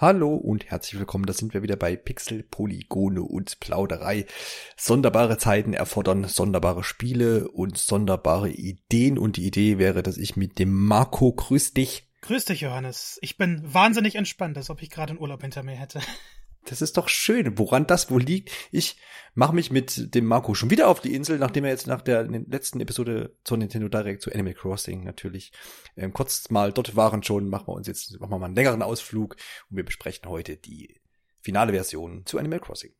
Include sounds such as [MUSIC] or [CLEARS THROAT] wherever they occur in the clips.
Hallo und herzlich willkommen, da sind wir wieder bei Pixel, Polygone und Plauderei. Sonderbare Zeiten erfordern sonderbare Spiele und sonderbare Ideen und die Idee wäre, dass ich mit dem Marco grüß dich. Grüß dich, Johannes. Ich bin wahnsinnig entspannt, als ob ich gerade einen Urlaub hinter mir hätte. Das ist doch schön. Woran das wohl liegt? Ich mache mich mit dem Marco schon wieder auf die Insel, nachdem er jetzt nach der letzten Episode zur Nintendo Direct zu Animal Crossing natürlich ähm, kurz mal dort waren schon, machen wir uns jetzt machen wir mal einen längeren Ausflug und wir besprechen heute die finale Version zu Animal Crossing.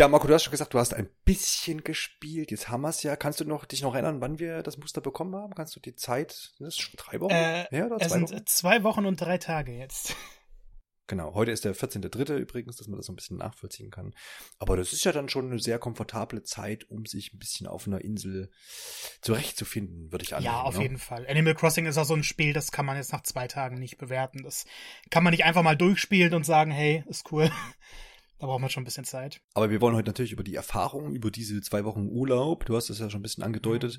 Ja, Marco, du hast schon gesagt, du hast ein bisschen gespielt. Jetzt haben wir es ja. Kannst du noch dich noch erinnern, wann wir das Muster bekommen haben? Kannst du die Zeit? Sind das schon drei Wochen? Äh, ja, oder? Es zwei sind Wochen? zwei Wochen und drei Tage jetzt. Genau, heute ist der 14.3. übrigens, dass man das so ein bisschen nachvollziehen kann. Aber das ist ja dann schon eine sehr komfortable Zeit, um sich ein bisschen auf einer Insel zurechtzufinden, würde ich annehmen. Ja, auf ne? jeden Fall. Animal Crossing ist auch so ein Spiel, das kann man jetzt nach zwei Tagen nicht bewerten. Das kann man nicht einfach mal durchspielen und sagen, hey, ist cool. Da braucht man schon ein bisschen Zeit. Aber wir wollen heute natürlich über die Erfahrungen, über diese zwei Wochen Urlaub, du hast das ja schon ein bisschen angedeutet,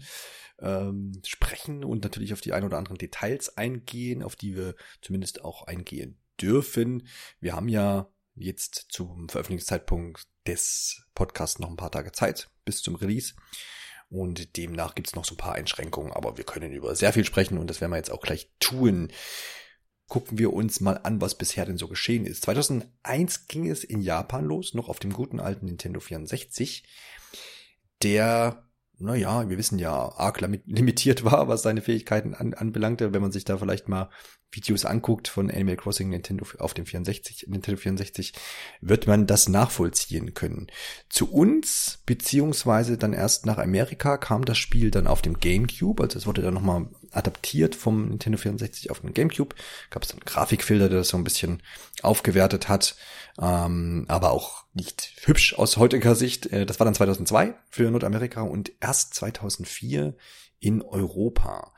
ähm, sprechen und natürlich auf die ein oder anderen Details eingehen, auf die wir zumindest auch eingehen dürfen. Wir haben ja jetzt zum Veröffentlichungszeitpunkt des Podcasts noch ein paar Tage Zeit bis zum Release. Und demnach gibt's noch so ein paar Einschränkungen, aber wir können über sehr viel sprechen und das werden wir jetzt auch gleich tun gucken wir uns mal an, was bisher denn so geschehen ist. 2001 ging es in Japan los, noch auf dem guten alten Nintendo 64, der, naja, wir wissen ja, arg limitiert [LAUGHS] war, was seine Fähigkeiten an, anbelangte. Wenn man sich da vielleicht mal Videos anguckt von Animal Crossing Nintendo auf dem 64, Nintendo 64, wird man das nachvollziehen können. Zu uns, beziehungsweise dann erst nach Amerika, kam das Spiel dann auf dem GameCube, also es wurde dann nochmal adaptiert vom Nintendo 64 auf den GameCube. Gab es dann Grafikfilter, der das so ein bisschen aufgewertet hat, ähm, aber auch nicht hübsch aus heutiger Sicht. Äh, das war dann 2002 für Nordamerika und erst 2004 in Europa.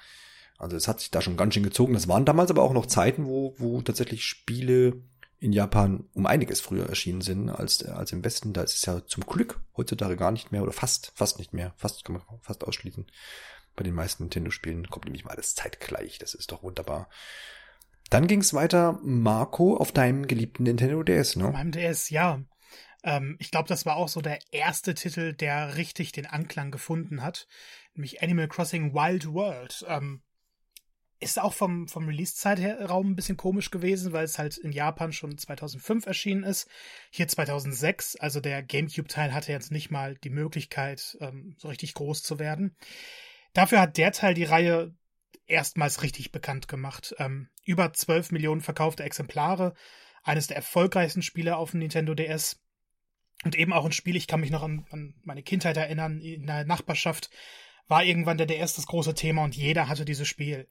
Also es hat sich da schon ganz schön gezogen. Das waren damals aber auch noch Zeiten, wo, wo tatsächlich Spiele in Japan um einiges früher erschienen sind als, als im Westen. Da ist es ja zum Glück heutzutage gar nicht mehr oder fast, fast nicht mehr. Fast kann man fast ausschließen. Bei den meisten Nintendo-Spielen kommt nämlich mal alles zeitgleich. Das ist doch wunderbar. Dann ging es weiter, Marco, auf deinem geliebten Nintendo DS, ne? Auf meinem DS, ja. Ähm, ich glaube, das war auch so der erste Titel, der richtig den Anklang gefunden hat. Nämlich Animal Crossing Wild World. Ähm, ist auch vom, vom Release-Zeitraum ein bisschen komisch gewesen, weil es halt in Japan schon 2005 erschienen ist. Hier 2006, also der GameCube-Teil hatte jetzt nicht mal die Möglichkeit, ähm, so richtig groß zu werden. Dafür hat der Teil die Reihe erstmals richtig bekannt gemacht. Ähm, über 12 Millionen verkaufte Exemplare, eines der erfolgreichsten Spiele auf dem Nintendo DS. Und eben auch ein Spiel, ich kann mich noch an, an meine Kindheit erinnern, in der Nachbarschaft war irgendwann der DS das große Thema und jeder hatte dieses Spiel.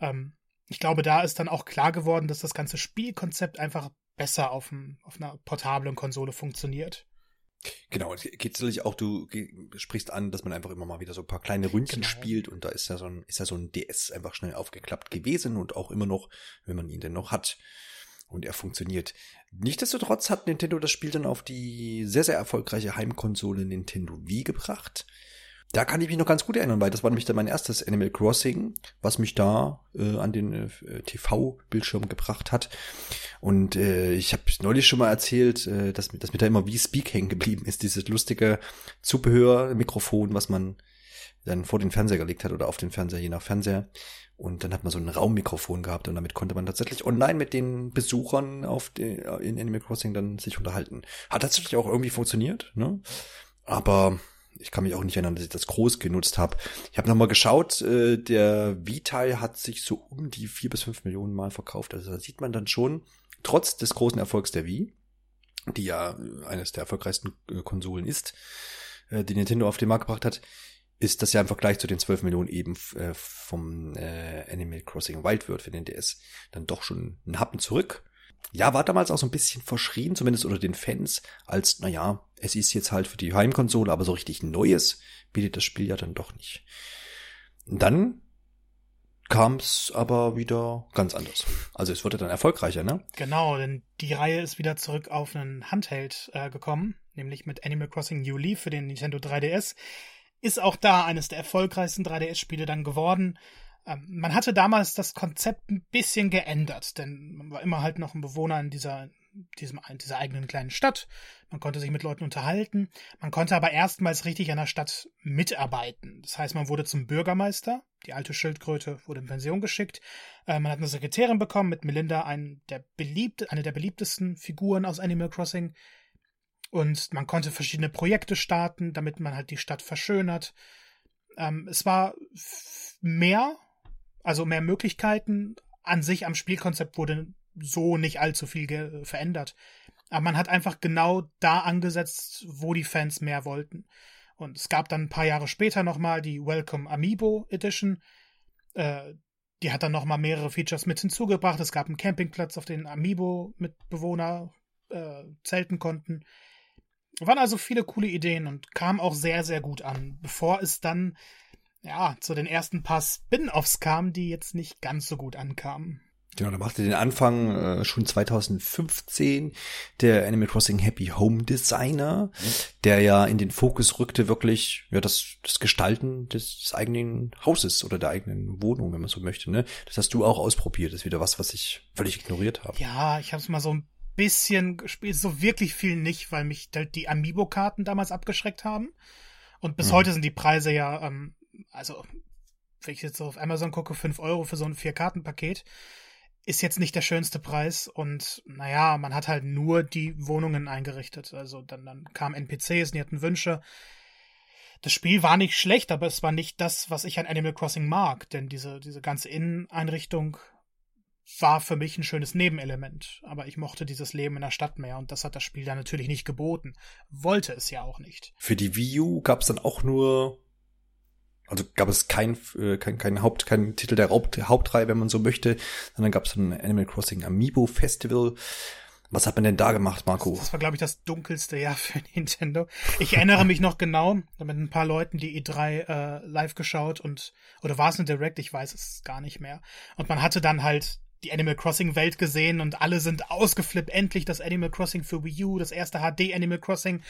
Ähm, ich glaube, da ist dann auch klar geworden, dass das ganze Spielkonzept einfach besser auf, dem, auf einer portablen Konsole funktioniert. Genau, es geht natürlich auch, du sprichst an, dass man einfach immer mal wieder so ein paar kleine Ründchen genau. spielt und da ist ja so ein, ist ja so ein DS einfach schnell aufgeklappt gewesen und auch immer noch, wenn man ihn denn noch hat. Und er funktioniert. Nichtsdestotrotz hat Nintendo das Spiel dann auf die sehr, sehr erfolgreiche Heimkonsole Nintendo Wii gebracht. Da kann ich mich noch ganz gut erinnern, weil das war nämlich dann mein erstes Animal Crossing, was mich da äh, an den äh, TV-Bildschirm gebracht hat. Und äh, ich habe neulich schon mal erzählt, äh, dass, dass mir da immer wie Speak hängen geblieben ist, dieses lustige Zubehör-Mikrofon, was man dann vor den Fernseher gelegt hat oder auf den Fernseher, je nach Fernseher. Und dann hat man so ein Raummikrofon gehabt und damit konnte man tatsächlich online mit den Besuchern auf die, in Animal Crossing dann sich unterhalten. Hat tatsächlich auch irgendwie funktioniert, ne? Aber ich kann mich auch nicht erinnern, dass ich das groß genutzt habe. Ich habe nochmal geschaut, äh, der Vitae hat sich so um die vier bis fünf Millionen Mal verkauft. Also da sieht man dann schon, trotz des großen Erfolgs der Wii, die ja eines der erfolgreichsten äh, Konsolen ist, äh, die Nintendo auf den Markt gebracht hat, ist das ja im Vergleich zu den 12 Millionen eben äh, vom äh, Animal Crossing Wild World für den DS dann doch schon ein Happen zurück ja, war damals auch so ein bisschen verschrien, zumindest unter den Fans, als, naja, es ist jetzt halt für die Heimkonsole, aber so richtig Neues bietet das Spiel ja dann doch nicht. Dann kam es aber wieder ganz anders. Also es wurde dann erfolgreicher, ne? Genau, denn die Reihe ist wieder zurück auf einen Handheld äh, gekommen, nämlich mit Animal Crossing New Leaf für den Nintendo 3DS. Ist auch da eines der erfolgreichsten 3DS-Spiele dann geworden. Ähm, man hatte damals das Konzept ein bisschen geändert, denn man war immer halt noch ein Bewohner in dieser diesem, dieser eigenen kleinen Stadt. Man konnte sich mit Leuten unterhalten. Man konnte aber erstmals richtig an der Stadt mitarbeiten. Das heißt, man wurde zum Bürgermeister. Die alte Schildkröte wurde in Pension geschickt. Äh, man hat eine Sekretärin bekommen mit Melinda, ein der beliebt, eine der beliebtesten Figuren aus Animal Crossing. Und man konnte verschiedene Projekte starten, damit man halt die Stadt verschönert. Ähm, es war mehr, also mehr Möglichkeiten. An sich am Spielkonzept wurde so nicht allzu viel verändert. Aber man hat einfach genau da angesetzt, wo die Fans mehr wollten. Und es gab dann ein paar Jahre später nochmal die Welcome Amiibo Edition. Äh, die hat dann nochmal mehrere Features mit hinzugebracht. Es gab einen Campingplatz, auf den Amiibo-Mitbewohner äh, zelten konnten. Waren also viele coole Ideen und kam auch sehr, sehr gut an, bevor es dann ja zu den ersten paar Spin-offs kam, die jetzt nicht ganz so gut ankamen. Genau, da machte den Anfang äh, schon 2015 der Animal Crossing Happy Home Designer, mhm. der ja in den Fokus rückte wirklich ja das, das Gestalten des, des, eigenen Hauses oder der eigenen Wohnung, wenn man so möchte. Ne? Das hast du auch ausprobiert. Das ist wieder was, was ich völlig ignoriert habe. Ja, ich habe es mal so ein bisschen gespielt, so wirklich viel nicht, weil mich halt die Amiibo-Karten damals abgeschreckt haben. Und bis mhm. heute sind die Preise ja, ähm, also wenn ich jetzt auf Amazon gucke, fünf Euro für so ein Vier-Karten-Paket ist jetzt nicht der schönste Preis und naja, man hat halt nur die Wohnungen eingerichtet. Also dann, dann kamen NPCs, die hatten Wünsche. Das Spiel war nicht schlecht, aber es war nicht das, was ich an Animal Crossing mag, denn diese, diese ganze Inneneinrichtung war für mich ein schönes Nebenelement. Aber ich mochte dieses Leben in der Stadt mehr und das hat das Spiel dann natürlich nicht geboten. Wollte es ja auch nicht. Für die Wii U gab es dann auch nur also gab es kein, äh, kein, kein Haupt, kein Titel der Haupt, Hauptreihe, wenn man so möchte, sondern gab es ein Animal Crossing Amiibo Festival. Was hat man denn da gemacht, Marco? Das war, glaube ich, das dunkelste Jahr für [LAUGHS] Nintendo. Ich erinnere mich noch genau, mit ein paar Leuten die E3 äh, live geschaut und, oder war es ein Direct? Ich weiß es gar nicht mehr. Und man hatte dann halt die Animal Crossing Welt gesehen und alle sind ausgeflippt. Endlich das Animal Crossing für Wii U, das erste HD Animal Crossing.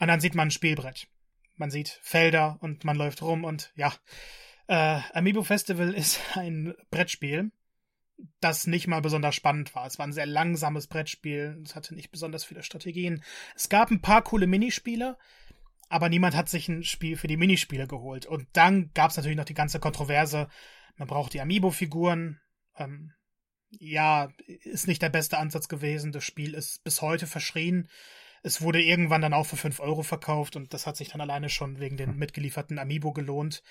Und dann sieht man ein Spielbrett man sieht Felder und man läuft rum und ja. Äh, Amiibo Festival [LAUGHS] ist ein Brettspiel, das nicht mal besonders spannend war. Es war ein sehr langsames Brettspiel, es hatte nicht besonders viele Strategien. Es gab ein paar coole Minispiele, aber niemand hat sich ein Spiel für die Minispiele geholt. Und dann gab es natürlich noch die ganze Kontroverse, man braucht die Amiibo-Figuren. Ähm, ja, ist nicht der beste Ansatz gewesen. Das Spiel ist bis heute verschrien. Es wurde irgendwann dann auch für 5 Euro verkauft und das hat sich dann alleine schon wegen den hm. mitgelieferten Amiibo gelohnt.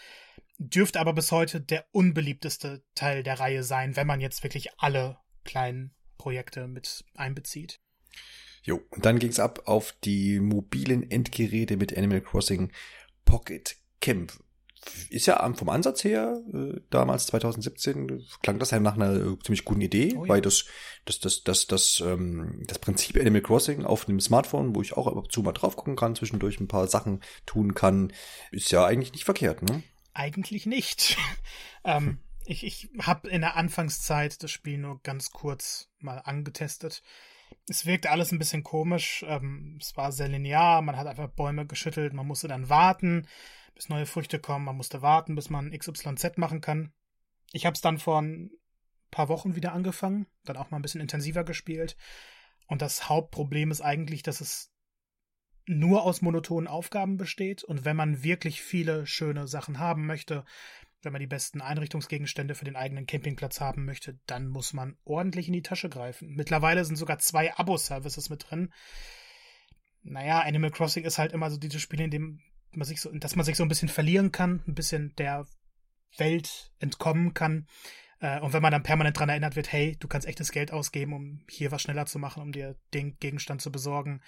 Dürfte aber bis heute der unbeliebteste Teil der Reihe sein, wenn man jetzt wirklich alle kleinen Projekte mit einbezieht. Jo, und dann ging's ab auf die mobilen Endgeräte mit Animal Crossing Pocket Camp ist ja vom Ansatz her, äh, damals 2017, klang das ja nach einer äh, ziemlich guten Idee, oh, ja. weil das, das, das, das, das, ähm, das Prinzip Animal Crossing auf einem Smartphone, wo ich auch ab und zu mal drauf gucken kann, zwischendurch ein paar Sachen tun kann, ist ja eigentlich nicht verkehrt, ne? Eigentlich nicht. [LAUGHS] ähm, ich ich habe in der Anfangszeit das Spiel nur ganz kurz mal angetestet. Es wirkte alles ein bisschen komisch. Ähm, es war sehr linear, man hat einfach Bäume geschüttelt, man musste dann warten bis neue Früchte kommen. Man musste warten, bis man XYZ machen kann. Ich habe es dann vor ein paar Wochen wieder angefangen, dann auch mal ein bisschen intensiver gespielt. Und das Hauptproblem ist eigentlich, dass es nur aus monotonen Aufgaben besteht. Und wenn man wirklich viele schöne Sachen haben möchte, wenn man die besten Einrichtungsgegenstände für den eigenen Campingplatz haben möchte, dann muss man ordentlich in die Tasche greifen. Mittlerweile sind sogar zwei Abo-Services mit drin. Naja, Animal Crossing ist halt immer so dieses Spiel, in dem man sich so, dass man sich so ein bisschen verlieren kann, ein bisschen der Welt entkommen kann. Äh, und wenn man dann permanent dran erinnert wird, hey, du kannst echtes Geld ausgeben, um hier was schneller zu machen, um dir den Gegenstand zu besorgen,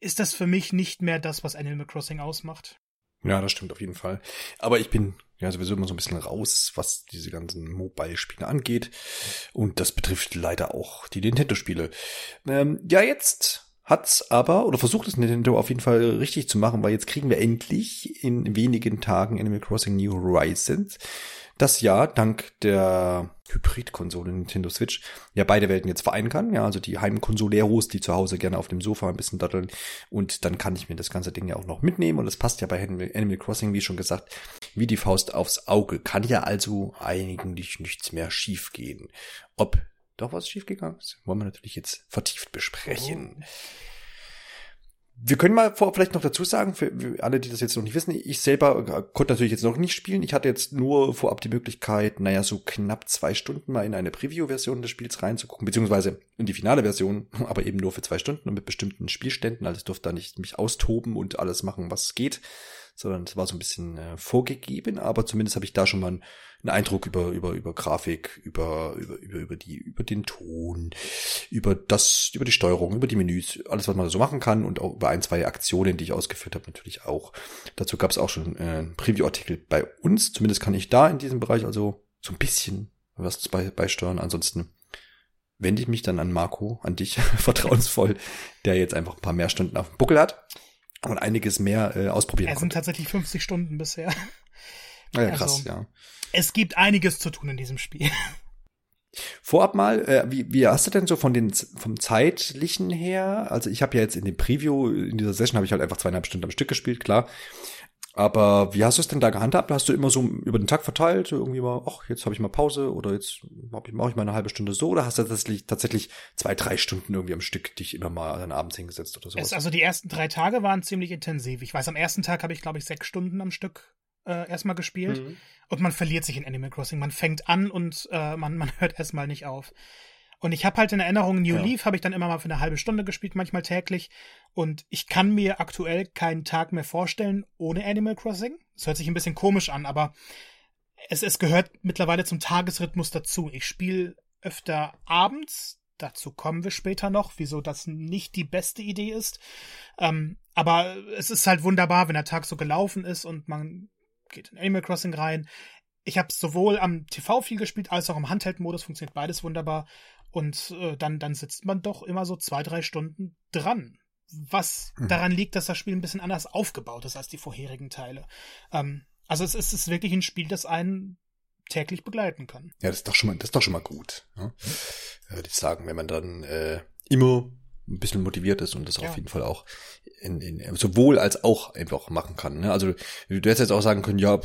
ist das für mich nicht mehr das, was Animal Crossing ausmacht. Ja, das stimmt auf jeden Fall. Aber ich bin ja sowieso immer so ein bisschen raus, was diese ganzen Mobile-Spiele angeht. Und das betrifft leider auch die Nintendo-Spiele. Ähm, ja, jetzt hat's aber, oder versucht es Nintendo auf jeden Fall richtig zu machen, weil jetzt kriegen wir endlich in wenigen Tagen Animal Crossing New Horizons. das ja dank der Hybrid-Konsole Nintendo Switch ja beide Welten jetzt vereinen kann. Ja, also die Heimkonsoleros, die zu Hause gerne auf dem Sofa ein bisschen datteln. Und dann kann ich mir das ganze Ding ja auch noch mitnehmen. Und das passt ja bei Animal Crossing, wie schon gesagt, wie die Faust aufs Auge. Kann ja also eigentlich nichts mehr schief gehen. Ob doch was schiefgegangen ist, wollen wir natürlich jetzt vertieft besprechen. Oh. Wir können mal vor, vielleicht noch dazu sagen, für, alle, die das jetzt noch nicht wissen, ich selber konnte natürlich jetzt noch nicht spielen. Ich hatte jetzt nur vorab die Möglichkeit, naja, so knapp zwei Stunden mal in eine Preview-Version des Spiels reinzugucken, beziehungsweise in die finale Version, [LAUGHS] aber eben nur für zwei Stunden und mit bestimmten Spielständen. Also ich durfte da nicht mich austoben und alles machen, was geht sondern es war so ein bisschen äh, vorgegeben, aber zumindest habe ich da schon mal einen, Eindruck über, über, über Grafik, über, über, über, über die, über den Ton, über das, über die Steuerung, über die Menüs, alles, was man so machen kann und auch über ein, zwei Aktionen, die ich ausgeführt habe, natürlich auch. Dazu gab es auch schon äh, einen Preview-Artikel bei uns, zumindest kann ich da in diesem Bereich also so ein bisschen was bei, beisteuern. Ansonsten wende ich mich dann an Marco, an dich, [LAUGHS] vertrauensvoll, der jetzt einfach ein paar mehr Stunden auf dem Buckel hat und einiges mehr äh, ausprobieren Es sind tatsächlich 50 Stunden bisher. Ja, krass, also, ja. Es gibt einiges zu tun in diesem Spiel. Vorab mal, äh, wie, wie hast du denn so von den vom zeitlichen her? Also ich habe ja jetzt in dem Preview in dieser Session habe ich halt einfach zweieinhalb Stunden am Stück gespielt, klar. Aber wie hast du es denn da gehandhabt? Hast du immer so über den Tag verteilt, irgendwie mal, ach, jetzt habe ich mal Pause oder jetzt mache ich, mach ich mal eine halbe Stunde so oder hast du tatsächlich, tatsächlich zwei, drei Stunden irgendwie am Stück dich immer mal dann abends hingesetzt oder sowas? also die ersten drei Tage waren ziemlich intensiv. Ich weiß, am ersten Tag habe ich, glaube ich, sechs Stunden am Stück äh, erstmal gespielt. Mhm. Und man verliert sich in Animal Crossing. Man fängt an und äh, man, man [LAUGHS] hört erstmal nicht auf. Und ich habe halt in Erinnerung, New ja. Leaf habe ich dann immer mal für eine halbe Stunde gespielt, manchmal täglich. Und ich kann mir aktuell keinen Tag mehr vorstellen ohne Animal Crossing. Das hört sich ein bisschen komisch an, aber es, es gehört mittlerweile zum Tagesrhythmus dazu. Ich spiele öfter abends. Dazu kommen wir später noch, wieso das nicht die beste Idee ist. Ähm, aber es ist halt wunderbar, wenn der Tag so gelaufen ist und man geht in Animal Crossing rein. Ich habe sowohl am TV viel gespielt als auch im Handheld-Modus, funktioniert beides wunderbar. Und äh, dann, dann sitzt man doch immer so zwei, drei Stunden dran. Was mhm. daran liegt, dass das Spiel ein bisschen anders aufgebaut ist als die vorherigen Teile. Ähm, also es, es ist wirklich ein Spiel, das einen täglich begleiten kann. Ja, das ist doch schon mal, das ist doch schon mal gut. Ja? Würde ich sagen, wenn man dann äh, immer ein bisschen motiviert ist und das ja. auf jeden Fall auch in, in, sowohl als auch einfach machen kann. Ne? Also du hättest jetzt auch sagen können, ja,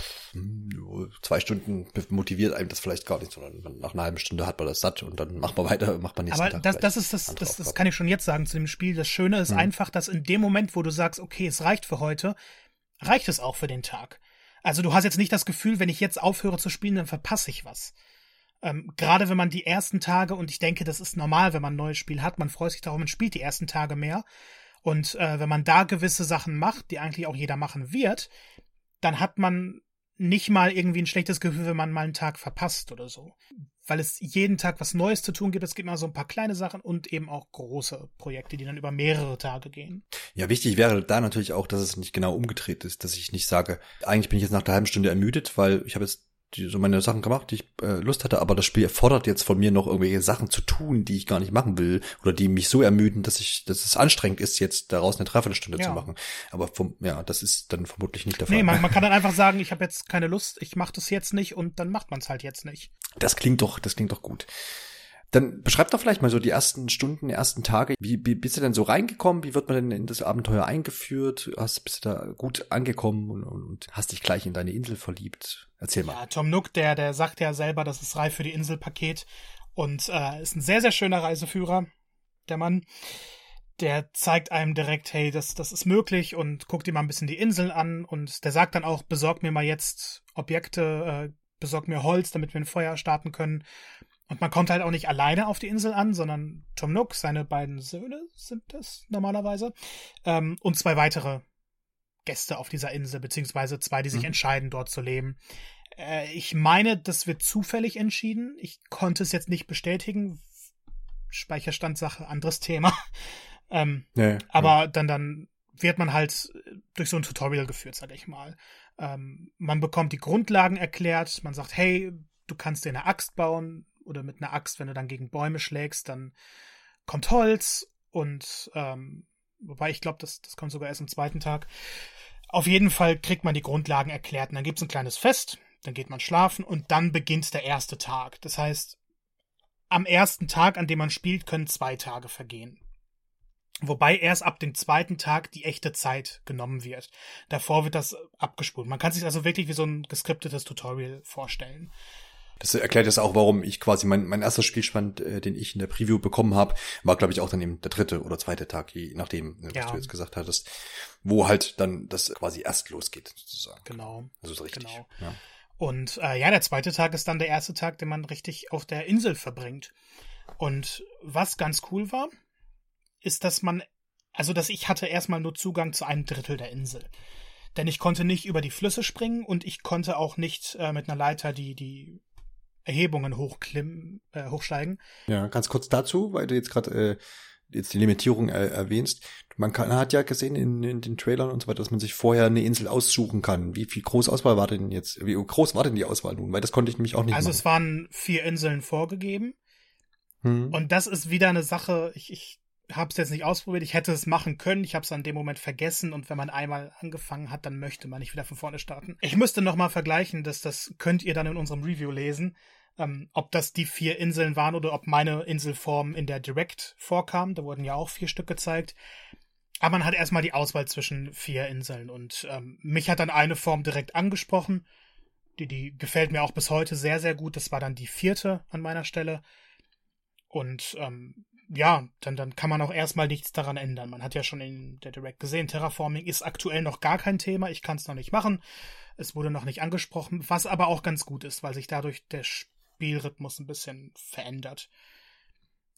zwei Stunden motiviert einem das vielleicht gar nicht, sondern nach einer halben Stunde hat man das satt und dann macht man weiter, macht man nächsten Aber Tag das, das ist das, das, das kann ich schon jetzt sagen zu dem Spiel. Das Schöne ist hm. einfach, dass in dem Moment, wo du sagst, okay, es reicht für heute, reicht es auch für den Tag. Also du hast jetzt nicht das Gefühl, wenn ich jetzt aufhöre zu spielen, dann verpasse ich was. Ähm, Gerade wenn man die ersten Tage, und ich denke, das ist normal, wenn man ein neues Spiel hat, man freut sich darauf, man spielt die ersten Tage mehr. Und äh, wenn man da gewisse Sachen macht, die eigentlich auch jeder machen wird, dann hat man nicht mal irgendwie ein schlechtes Gefühl, wenn man mal einen Tag verpasst oder so. Weil es jeden Tag was Neues zu tun gibt. Es gibt mal so ein paar kleine Sachen und eben auch große Projekte, die dann über mehrere Tage gehen. Ja, wichtig wäre da natürlich auch, dass es nicht genau umgedreht ist, dass ich nicht sage, eigentlich bin ich jetzt nach der halben Stunde ermüdet, weil ich habe jetzt die, so meine Sachen gemacht, die ich äh, Lust hatte, aber das Spiel erfordert jetzt von mir noch irgendwelche Sachen zu tun, die ich gar nicht machen will oder die mich so ermüden, dass ich, dass es anstrengend ist, jetzt daraus eine Dreiviertelstunde ja. zu machen. Aber vom, ja, das ist dann vermutlich nicht der Fall. Nee, man, man kann dann [LAUGHS] einfach sagen, ich habe jetzt keine Lust, ich mache das jetzt nicht und dann macht man es halt jetzt nicht. Das klingt doch, das klingt doch gut. Dann beschreib doch vielleicht mal so die ersten Stunden, die ersten Tage. Wie, wie bist du denn so reingekommen? Wie wird man denn in das Abenteuer eingeführt? Hast, bist du da gut angekommen und, und hast dich gleich in deine Insel verliebt? Erzähl mal. Ja, Tom Nook, der, der sagt ja selber, das ist reif für die Inselpaket und äh, ist ein sehr, sehr schöner Reiseführer, der Mann. Der zeigt einem direkt, hey, das, das ist möglich und guckt ihm mal ein bisschen die Insel an und der sagt dann auch, besorg mir mal jetzt Objekte, äh, besorg mir Holz, damit wir ein Feuer starten können. Und man kommt halt auch nicht alleine auf die Insel an, sondern Tom Nook, seine beiden Söhne sind das normalerweise, ähm, und zwei weitere Gäste auf dieser Insel, beziehungsweise zwei, die sich mhm. entscheiden, dort zu leben. Äh, ich meine, das wird zufällig entschieden. Ich konnte es jetzt nicht bestätigen. Speicherstandsache, anderes Thema. [LAUGHS] ähm, nee, aber dann, dann wird man halt durch so ein Tutorial geführt, sag ich mal. Ähm, man bekommt die Grundlagen erklärt, man sagt, hey, du kannst dir eine Axt bauen, oder mit einer Axt, wenn du dann gegen Bäume schlägst, dann kommt Holz und ähm, wobei ich glaube, das, das kommt sogar erst am zweiten Tag. Auf jeden Fall kriegt man die Grundlagen erklärt und dann gibt es ein kleines Fest. Dann geht man schlafen und dann beginnt der erste Tag. Das heißt, am ersten Tag, an dem man spielt, können zwei Tage vergehen. Wobei erst ab dem zweiten Tag die echte Zeit genommen wird. Davor wird das abgespult. Man kann sich also wirklich wie so ein geskriptetes Tutorial vorstellen. Das erklärt jetzt auch, warum ich quasi mein, mein erster Spielstand, äh, den ich in der Preview bekommen habe, war, glaube ich, auch dann eben der dritte oder zweite Tag, je nachdem, ne, was ja. du jetzt gesagt hattest, wo halt dann das quasi erst losgeht, sozusagen. Genau. Also so richtig. Genau. Ja. Und äh, ja, der zweite Tag ist dann der erste Tag, den man richtig auf der Insel verbringt. Und was ganz cool war, ist, dass man, also dass ich hatte erstmal nur Zugang zu einem Drittel der Insel. Denn ich konnte nicht über die Flüsse springen und ich konnte auch nicht äh, mit einer Leiter die, die Erhebungen hochklimmen, äh, hochsteigen. Ja, ganz kurz dazu, weil du jetzt gerade äh, jetzt die Limitierung äh, erwähnst. Man kann, hat ja gesehen in, in, den Trailern und so weiter, dass man sich vorher eine Insel aussuchen kann. Wie viel große Auswahl war denn jetzt? Wie groß war denn die Auswahl nun? Weil das konnte ich nämlich auch nicht. Also machen. es waren vier Inseln vorgegeben. Hm. Und das ist wieder eine Sache, ich, ich habe es jetzt nicht ausprobiert. Ich hätte es machen können. Ich habe es an dem Moment vergessen. Und wenn man einmal angefangen hat, dann möchte man nicht wieder von vorne starten. Ich müsste noch mal vergleichen. dass das könnt ihr dann in unserem Review lesen. Ähm, ob das die vier Inseln waren oder ob meine Inselform in der Direct vorkam. Da wurden ja auch vier Stück gezeigt. Aber man hat erstmal die Auswahl zwischen vier Inseln. Und ähm, mich hat dann eine Form direkt angesprochen. Die, die gefällt mir auch bis heute sehr, sehr gut. Das war dann die vierte an meiner Stelle. Und ähm, ja, dann, dann kann man auch erstmal nichts daran ändern. Man hat ja schon in der Direct gesehen, Terraforming ist aktuell noch gar kein Thema. Ich kann es noch nicht machen. Es wurde noch nicht angesprochen, was aber auch ganz gut ist, weil sich dadurch der Spielrhythmus ein bisschen verändert.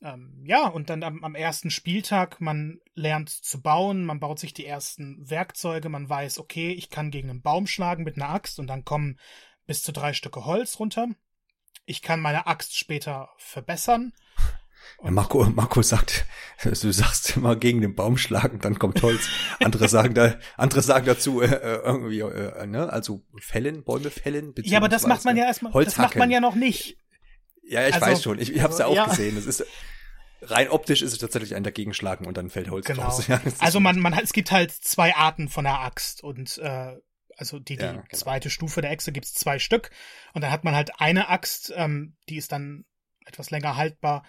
Ähm, ja, und dann am, am ersten Spieltag, man lernt zu bauen, man baut sich die ersten Werkzeuge, man weiß, okay, ich kann gegen einen Baum schlagen mit einer Axt und dann kommen bis zu drei Stücke Holz runter. Ich kann meine Axt später verbessern. Ja, Marco, Marco sagt, du sagst immer gegen den Baum schlagen, dann kommt Holz. Andere sagen da, andere sagen dazu äh, äh irgendwie, äh, ne, also fällen, Bäume fällen. Ja, aber das macht man ja erstmal, das macht man ja noch nicht. Ja, ich also, weiß schon. Ich, ich habe es ja auch ja. gesehen. Es ist rein optisch ist es tatsächlich ein dagegenschlagen und dann fällt Holz genau. raus. [LAUGHS] Ja, also man, man hat, es gibt halt zwei Arten von der Axt und äh, also die, die ja, genau. zweite Stufe der Echse gibt's zwei Stück und dann hat man halt eine Axt, ähm, die ist dann etwas länger haltbar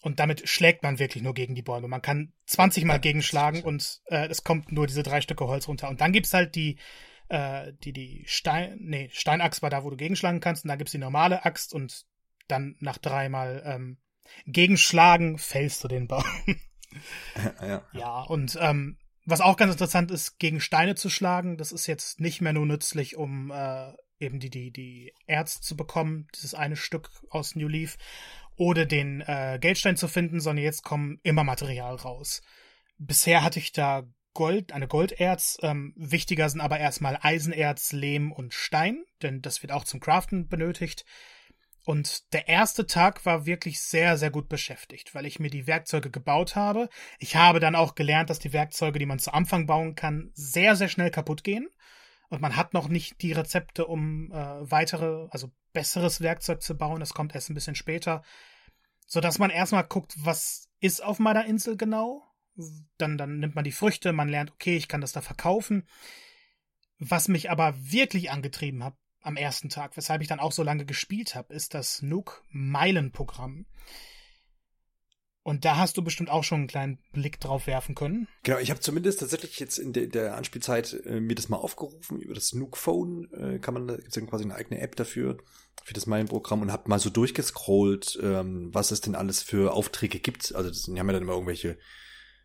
und damit schlägt man wirklich nur gegen die Bäume. Man kann 20 Mal gegenschlagen und äh, es kommt nur diese drei Stücke Holz runter. Und dann gibt's halt die, äh, die, die Stein, nee, Steinaxt war da, wo du gegenschlagen kannst. Und dann gibt's die normale Axt und dann nach dreimal ähm, gegenschlagen fällst du den Baum. [LAUGHS] ja, ja. ja, und ähm, was auch ganz interessant ist, gegen Steine zu schlagen, das ist jetzt nicht mehr nur nützlich, um äh, eben die, die, die Erz zu bekommen, dieses eine Stück aus New Leaf, oder den äh, Geldstein zu finden, sondern jetzt kommen immer Material raus. Bisher hatte ich da Gold, eine Golderz. Ähm, wichtiger sind aber erstmal Eisenerz, Lehm und Stein, denn das wird auch zum Craften benötigt. Und der erste Tag war wirklich sehr, sehr gut beschäftigt, weil ich mir die Werkzeuge gebaut habe. Ich habe dann auch gelernt, dass die Werkzeuge, die man zu Anfang bauen kann, sehr, sehr schnell kaputt gehen. Und man hat noch nicht die Rezepte, um äh, weitere, also besseres Werkzeug zu bauen. Das kommt erst ein bisschen später. Sodass man erstmal guckt, was ist auf meiner Insel genau. Dann, dann nimmt man die Früchte, man lernt, okay, ich kann das da verkaufen. Was mich aber wirklich angetrieben hat am ersten Tag, weshalb ich dann auch so lange gespielt habe, ist das Nook-Meilen-Programm. Und da hast du bestimmt auch schon einen kleinen Blick drauf werfen können. Genau, ich habe zumindest tatsächlich jetzt in der, der Anspielzeit äh, mir das mal aufgerufen über das Nook Phone. Äh, kann man, da gibt's ja quasi eine eigene App dafür für das Meilenprogramm und habe mal so durchgescrollt, ähm, was es denn alles für Aufträge gibt. Also das, die haben ja dann immer irgendwelche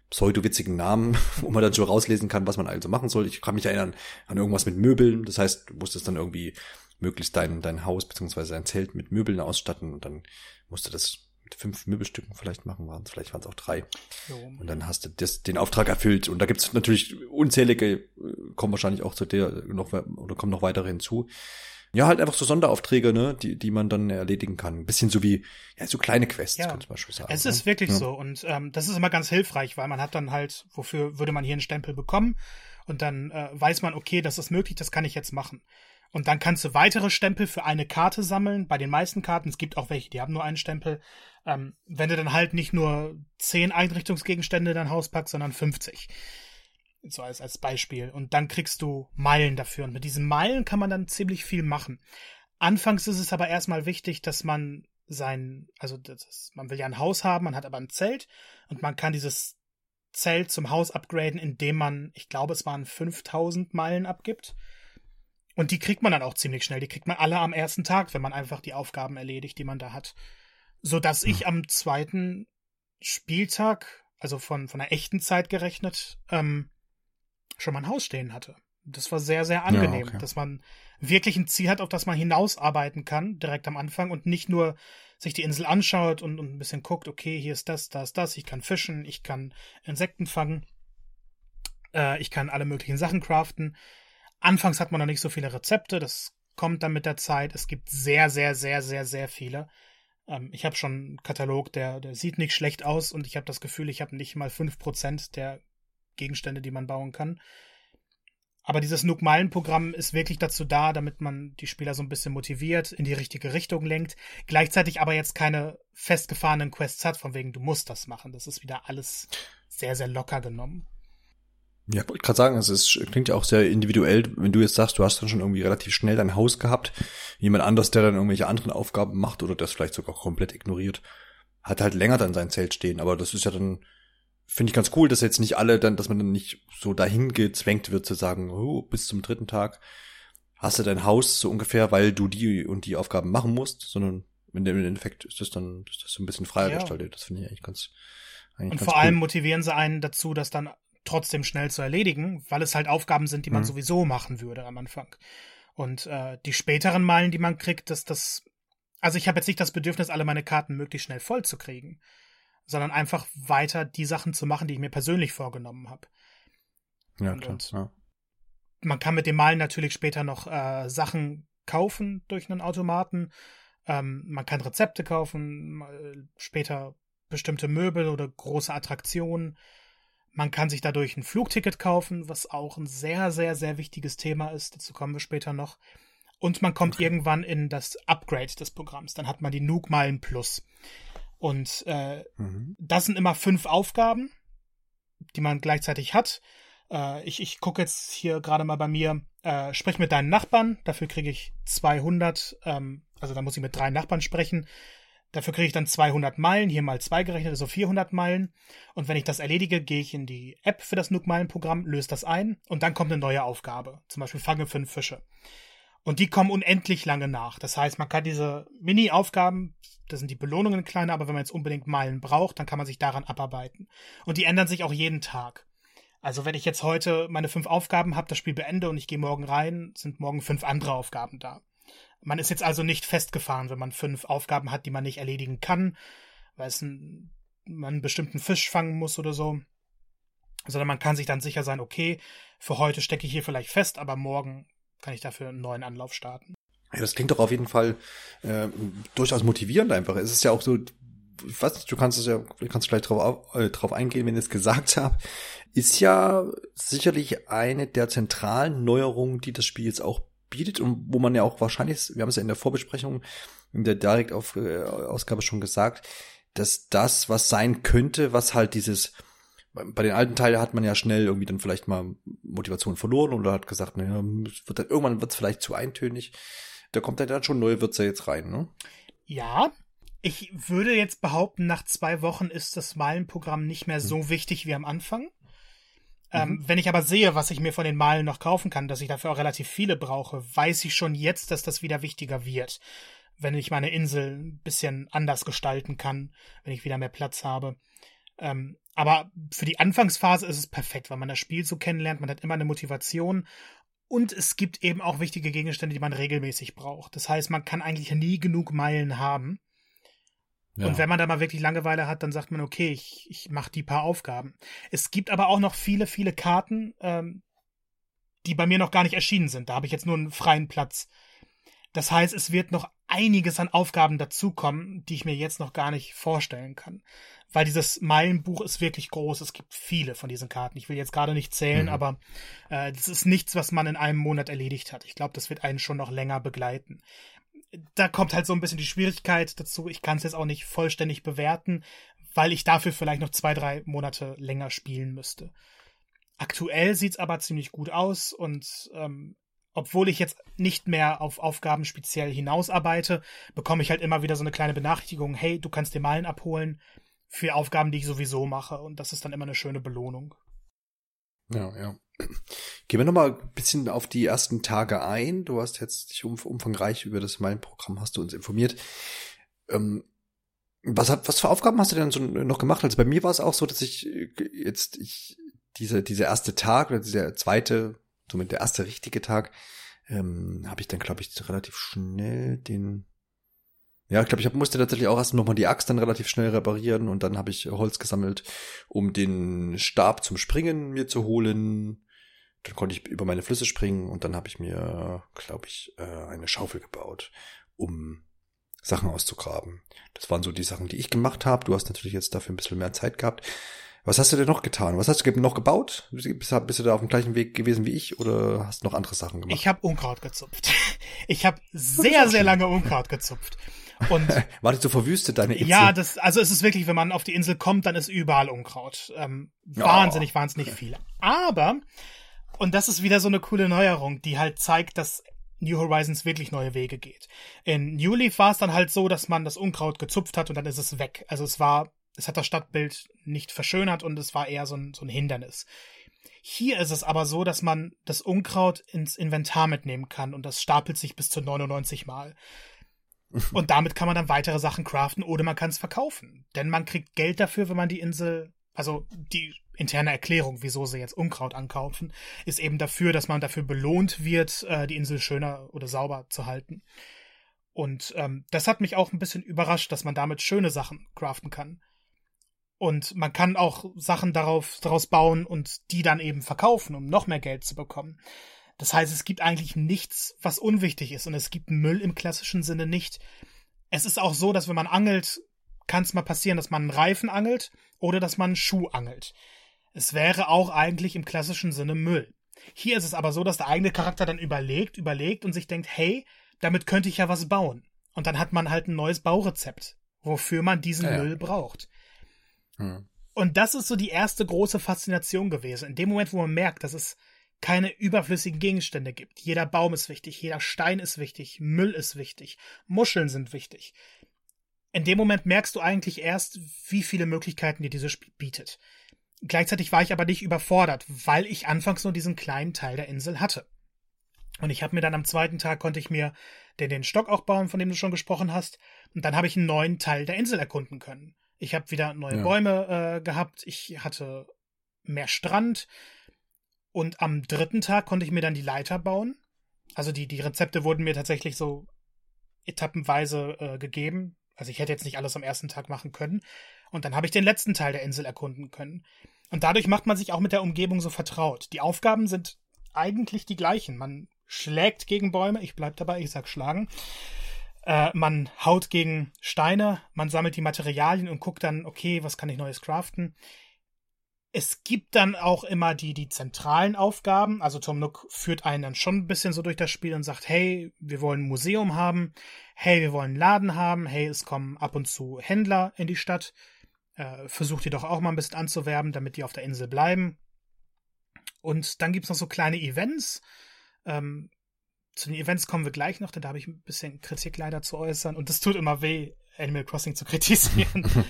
pseudo-witzigen Namen, [LAUGHS] wo man dann so rauslesen kann, was man also machen soll. Ich kann mich erinnern an irgendwas mit Möbeln. Das heißt, du musstest dann irgendwie möglichst dein, dein Haus beziehungsweise dein Zelt mit Möbeln ausstatten und dann musste das fünf Möbelstücken vielleicht machen waren vielleicht waren es auch drei. Jo. Und dann hast du das, den Auftrag erfüllt. Und da gibt es natürlich unzählige, äh, kommen wahrscheinlich auch zu der noch oder kommen noch weitere hinzu. Ja, halt einfach so Sonderaufträge, ne, die, die man dann erledigen kann. Ein bisschen so wie, ja, so kleine Quests, ja. könnte man schon sagen. Es ist ne? wirklich ja. so. Und ähm, das ist immer ganz hilfreich, weil man hat dann halt, wofür würde man hier einen Stempel bekommen? Und dann äh, weiß man, okay, das ist möglich, das kann ich jetzt machen. Und dann kannst du weitere Stempel für eine Karte sammeln. Bei den meisten Karten, es gibt auch welche, die haben nur einen Stempel. Ähm, wenn du dann halt nicht nur zehn Einrichtungsgegenstände in dein Haus packst, sondern 50. So als, als Beispiel. Und dann kriegst du Meilen dafür. Und mit diesen Meilen kann man dann ziemlich viel machen. Anfangs ist es aber erstmal wichtig, dass man sein, also das, man will ja ein Haus haben, man hat aber ein Zelt und man kann dieses Zelt zum Haus upgraden, indem man, ich glaube, es waren 5000 Meilen abgibt. Und die kriegt man dann auch ziemlich schnell. Die kriegt man alle am ersten Tag, wenn man einfach die Aufgaben erledigt, die man da hat. So dass ich am zweiten Spieltag, also von, von der echten Zeit gerechnet, ähm, schon mal ein Haus stehen hatte. Das war sehr, sehr angenehm, ja, okay. dass man wirklich ein Ziel hat, auf das man hinausarbeiten kann, direkt am Anfang und nicht nur sich die Insel anschaut und, und ein bisschen guckt, okay, hier ist das, da ist das, ich kann fischen, ich kann Insekten fangen, äh, ich kann alle möglichen Sachen craften. Anfangs hat man noch nicht so viele Rezepte, das kommt dann mit der Zeit. Es gibt sehr, sehr, sehr, sehr, sehr viele. Ähm, ich habe schon einen Katalog, der, der sieht nicht schlecht aus und ich habe das Gefühl, ich habe nicht mal 5% der Gegenstände, die man bauen kann. Aber dieses Nook-Meilen-Programm ist wirklich dazu da, damit man die Spieler so ein bisschen motiviert, in die richtige Richtung lenkt, gleichzeitig aber jetzt keine festgefahrenen Quests hat, von wegen, du musst das machen. Das ist wieder alles sehr, sehr locker genommen. Ja, wollte gerade sagen, es ist, klingt ja auch sehr individuell, wenn du jetzt sagst, du hast dann schon irgendwie relativ schnell dein Haus gehabt, jemand anders, der dann irgendwelche anderen Aufgaben macht oder das vielleicht sogar komplett ignoriert, hat halt länger dann sein Zelt stehen, aber das ist ja dann finde ich ganz cool, dass jetzt nicht alle dann, dass man dann nicht so dahin gezwängt wird zu sagen, oh, bis zum dritten Tag hast du dein Haus so ungefähr, weil du die und die Aufgaben machen musst, sondern im Endeffekt ist das dann ist das so ein bisschen freier ja. gestaltet. Das finde ich eigentlich ganz eigentlich Und ganz vor cool. allem motivieren sie einen dazu, das dann trotzdem schnell zu erledigen, weil es halt Aufgaben sind, die man mhm. sowieso machen würde am Anfang. Und äh, die späteren Meilen, die man kriegt, dass das also ich habe jetzt nicht das Bedürfnis, alle meine Karten möglichst schnell voll zu kriegen sondern einfach weiter die Sachen zu machen, die ich mir persönlich vorgenommen habe. Ja, klar. ja. Man kann mit dem Malen natürlich später noch äh, Sachen kaufen durch einen Automaten. Ähm, man kann Rezepte kaufen, später bestimmte Möbel oder große Attraktionen. Man kann sich dadurch ein Flugticket kaufen, was auch ein sehr, sehr, sehr wichtiges Thema ist. Dazu kommen wir später noch. Und man kommt okay. irgendwann in das Upgrade des Programms. Dann hat man die Nuke Meilen Plus. Und äh, mhm. das sind immer fünf Aufgaben, die man gleichzeitig hat. Äh, ich ich gucke jetzt hier gerade mal bei mir, äh, sprich mit deinen Nachbarn, dafür kriege ich 200, ähm, also da muss ich mit drei Nachbarn sprechen. Dafür kriege ich dann 200 Meilen, hier mal zwei gerechnet, also 400 Meilen. Und wenn ich das erledige, gehe ich in die App für das Nook-Meilen-Programm, löse das ein und dann kommt eine neue Aufgabe. Zum Beispiel fange fünf Fische. Und die kommen unendlich lange nach. Das heißt, man kann diese Mini-Aufgaben, das sind die Belohnungen kleiner, aber wenn man jetzt unbedingt Meilen braucht, dann kann man sich daran abarbeiten. Und die ändern sich auch jeden Tag. Also wenn ich jetzt heute meine fünf Aufgaben habe, das Spiel beende und ich gehe morgen rein, sind morgen fünf andere Aufgaben da. Man ist jetzt also nicht festgefahren, wenn man fünf Aufgaben hat, die man nicht erledigen kann, weil ein, man einen bestimmten Fisch fangen muss oder so. Sondern man kann sich dann sicher sein, okay, für heute stecke ich hier vielleicht fest, aber morgen kann ich dafür einen neuen Anlauf starten. Ja, das klingt doch auf jeden Fall äh, durchaus motivierend einfach. Es ist ja auch so, ich weiß nicht, du kannst es ja, kannst vielleicht drauf, äh, drauf eingehen, wenn ich es gesagt [LAUGHS] habe, ist ja sicherlich eine der zentralen Neuerungen, die das Spiel jetzt auch bietet und wo man ja auch wahrscheinlich, wir haben es ja in der Vorbesprechung in der Direkt-Ausgabe schon gesagt, dass das was sein könnte, was halt dieses bei den alten Teilen hat man ja schnell irgendwie dann vielleicht mal Motivation verloren oder hat gesagt, naja, wird dann, irgendwann wird es vielleicht zu eintönig. Da kommt dann schon neue Würze jetzt rein, ne? Ja. Ich würde jetzt behaupten, nach zwei Wochen ist das Meilenprogramm nicht mehr so hm. wichtig wie am Anfang. Ähm, mhm. wenn ich aber sehe, was ich mir von den Malen noch kaufen kann, dass ich dafür auch relativ viele brauche, weiß ich schon jetzt, dass das wieder wichtiger wird. Wenn ich meine Insel ein bisschen anders gestalten kann, wenn ich wieder mehr Platz habe. Ähm, aber für die Anfangsphase ist es perfekt, weil man das Spiel so kennenlernt, man hat immer eine Motivation und es gibt eben auch wichtige Gegenstände, die man regelmäßig braucht. Das heißt, man kann eigentlich nie genug Meilen haben. Ja. Und wenn man da mal wirklich Langeweile hat, dann sagt man, okay, ich, ich mache die paar Aufgaben. Es gibt aber auch noch viele, viele Karten, ähm, die bei mir noch gar nicht erschienen sind. Da habe ich jetzt nur einen freien Platz. Das heißt, es wird noch einiges an Aufgaben dazukommen, die ich mir jetzt noch gar nicht vorstellen kann weil dieses Meilenbuch ist wirklich groß. Es gibt viele von diesen Karten. Ich will jetzt gerade nicht zählen, mhm. aber äh, das ist nichts, was man in einem Monat erledigt hat. Ich glaube, das wird einen schon noch länger begleiten. Da kommt halt so ein bisschen die Schwierigkeit dazu. Ich kann es jetzt auch nicht vollständig bewerten, weil ich dafür vielleicht noch zwei, drei Monate länger spielen müsste. Aktuell sieht's aber ziemlich gut aus und ähm, obwohl ich jetzt nicht mehr auf Aufgaben speziell hinausarbeite, bekomme ich halt immer wieder so eine kleine Benachrichtigung, hey, du kannst dir Meilen abholen für Aufgaben, die ich sowieso mache. Und das ist dann immer eine schöne Belohnung. Ja, ja. [CLEARS THROAT] Gehen wir nochmal ein bisschen auf die ersten Tage ein. Du hast jetzt dich um, umfangreich über das Meilenprogramm hast du uns informiert. Ähm, was, hat, was für Aufgaben hast du denn so noch gemacht? Also bei mir war es auch so, dass ich äh, jetzt ich diese erste Tag oder dieser zweite somit der erste richtige Tag, ähm, habe ich dann, glaube ich, relativ schnell den ja, ich glaube, ich hab, musste tatsächlich auch erst nochmal die Axt dann relativ schnell reparieren und dann habe ich Holz gesammelt, um den Stab zum Springen mir zu holen. Dann konnte ich über meine Flüsse springen und dann habe ich mir, glaube ich, äh, eine Schaufel gebaut, um Sachen auszugraben. Das waren so die Sachen, die ich gemacht habe. Du hast natürlich jetzt dafür ein bisschen mehr Zeit gehabt. Was hast du denn noch getan? Was hast du noch gebaut? Bist, bist du da auf dem gleichen Weg gewesen wie ich oder hast du noch andere Sachen gemacht? Ich habe Unkraut gezupft. [LAUGHS] Ich habe sehr, sehr lange Unkraut gezupft. Und [LAUGHS] war nicht so verwüstet deine Insel? Ja, das, also es ist wirklich, wenn man auf die Insel kommt, dann ist überall Unkraut. Ähm, wahnsinnig, oh. wahnsinnig viel. Aber, und das ist wieder so eine coole Neuerung, die halt zeigt, dass New Horizons wirklich neue Wege geht. In New Leaf war es dann halt so, dass man das Unkraut gezupft hat und dann ist es weg. Also es war es hat das Stadtbild nicht verschönert und es war eher so ein, so ein Hindernis. Hier ist es aber so, dass man das Unkraut ins Inventar mitnehmen kann und das stapelt sich bis zu 99 Mal. [LAUGHS] Und damit kann man dann weitere Sachen craften oder man kann es verkaufen. Denn man kriegt Geld dafür, wenn man die Insel, also die interne Erklärung, wieso sie jetzt Unkraut ankaufen, ist eben dafür, dass man dafür belohnt wird, äh, die Insel schöner oder sauber zu halten. Und ähm, das hat mich auch ein bisschen überrascht, dass man damit schöne Sachen craften kann. Und man kann auch Sachen darauf, daraus bauen und die dann eben verkaufen, um noch mehr Geld zu bekommen. Das heißt, es gibt eigentlich nichts, was unwichtig ist und es gibt Müll im klassischen Sinne nicht. Es ist auch so, dass wenn man angelt, kann es mal passieren, dass man einen Reifen angelt oder dass man einen Schuh angelt. Es wäre auch eigentlich im klassischen Sinne Müll. Hier ist es aber so, dass der eigene Charakter dann überlegt, überlegt und sich denkt, hey, damit könnte ich ja was bauen. Und dann hat man halt ein neues Baurezept, wofür man diesen ja. Müll braucht. Und das ist so die erste große Faszination gewesen. In dem Moment, wo man merkt, dass es keine überflüssigen Gegenstände gibt. Jeder Baum ist wichtig, jeder Stein ist wichtig, Müll ist wichtig, Muscheln sind wichtig. In dem Moment merkst du eigentlich erst, wie viele Möglichkeiten dir dieses Spiel bietet. Gleichzeitig war ich aber nicht überfordert, weil ich anfangs nur diesen kleinen Teil der Insel hatte. Und ich habe mir dann am zweiten Tag konnte ich mir den, den Stock auch bauen, von dem du schon gesprochen hast, und dann habe ich einen neuen Teil der Insel erkunden können. Ich habe wieder neue ja. Bäume äh, gehabt. Ich hatte mehr Strand. Und am dritten Tag konnte ich mir dann die Leiter bauen. Also die, die Rezepte wurden mir tatsächlich so etappenweise äh, gegeben. Also ich hätte jetzt nicht alles am ersten Tag machen können. Und dann habe ich den letzten Teil der Insel erkunden können. Und dadurch macht man sich auch mit der Umgebung so vertraut. Die Aufgaben sind eigentlich die gleichen. Man schlägt gegen Bäume. Ich bleib dabei, ich sag schlagen. Äh, man haut gegen Steine, man sammelt die Materialien und guckt dann, okay, was kann ich Neues craften. Es gibt dann auch immer die, die zentralen Aufgaben. Also Tom Nook führt einen dann schon ein bisschen so durch das Spiel und sagt, hey, wir wollen ein Museum haben, hey, wir wollen einen Laden haben, hey, es kommen ab und zu Händler in die Stadt. Äh, versucht die doch auch mal ein bisschen anzuwerben, damit die auf der Insel bleiben. Und dann gibt's noch so kleine Events. Ähm, zu den Events kommen wir gleich noch, denn da habe ich ein bisschen Kritik leider zu äußern. Und das tut immer weh, Animal Crossing zu [LAUGHS] kritisieren.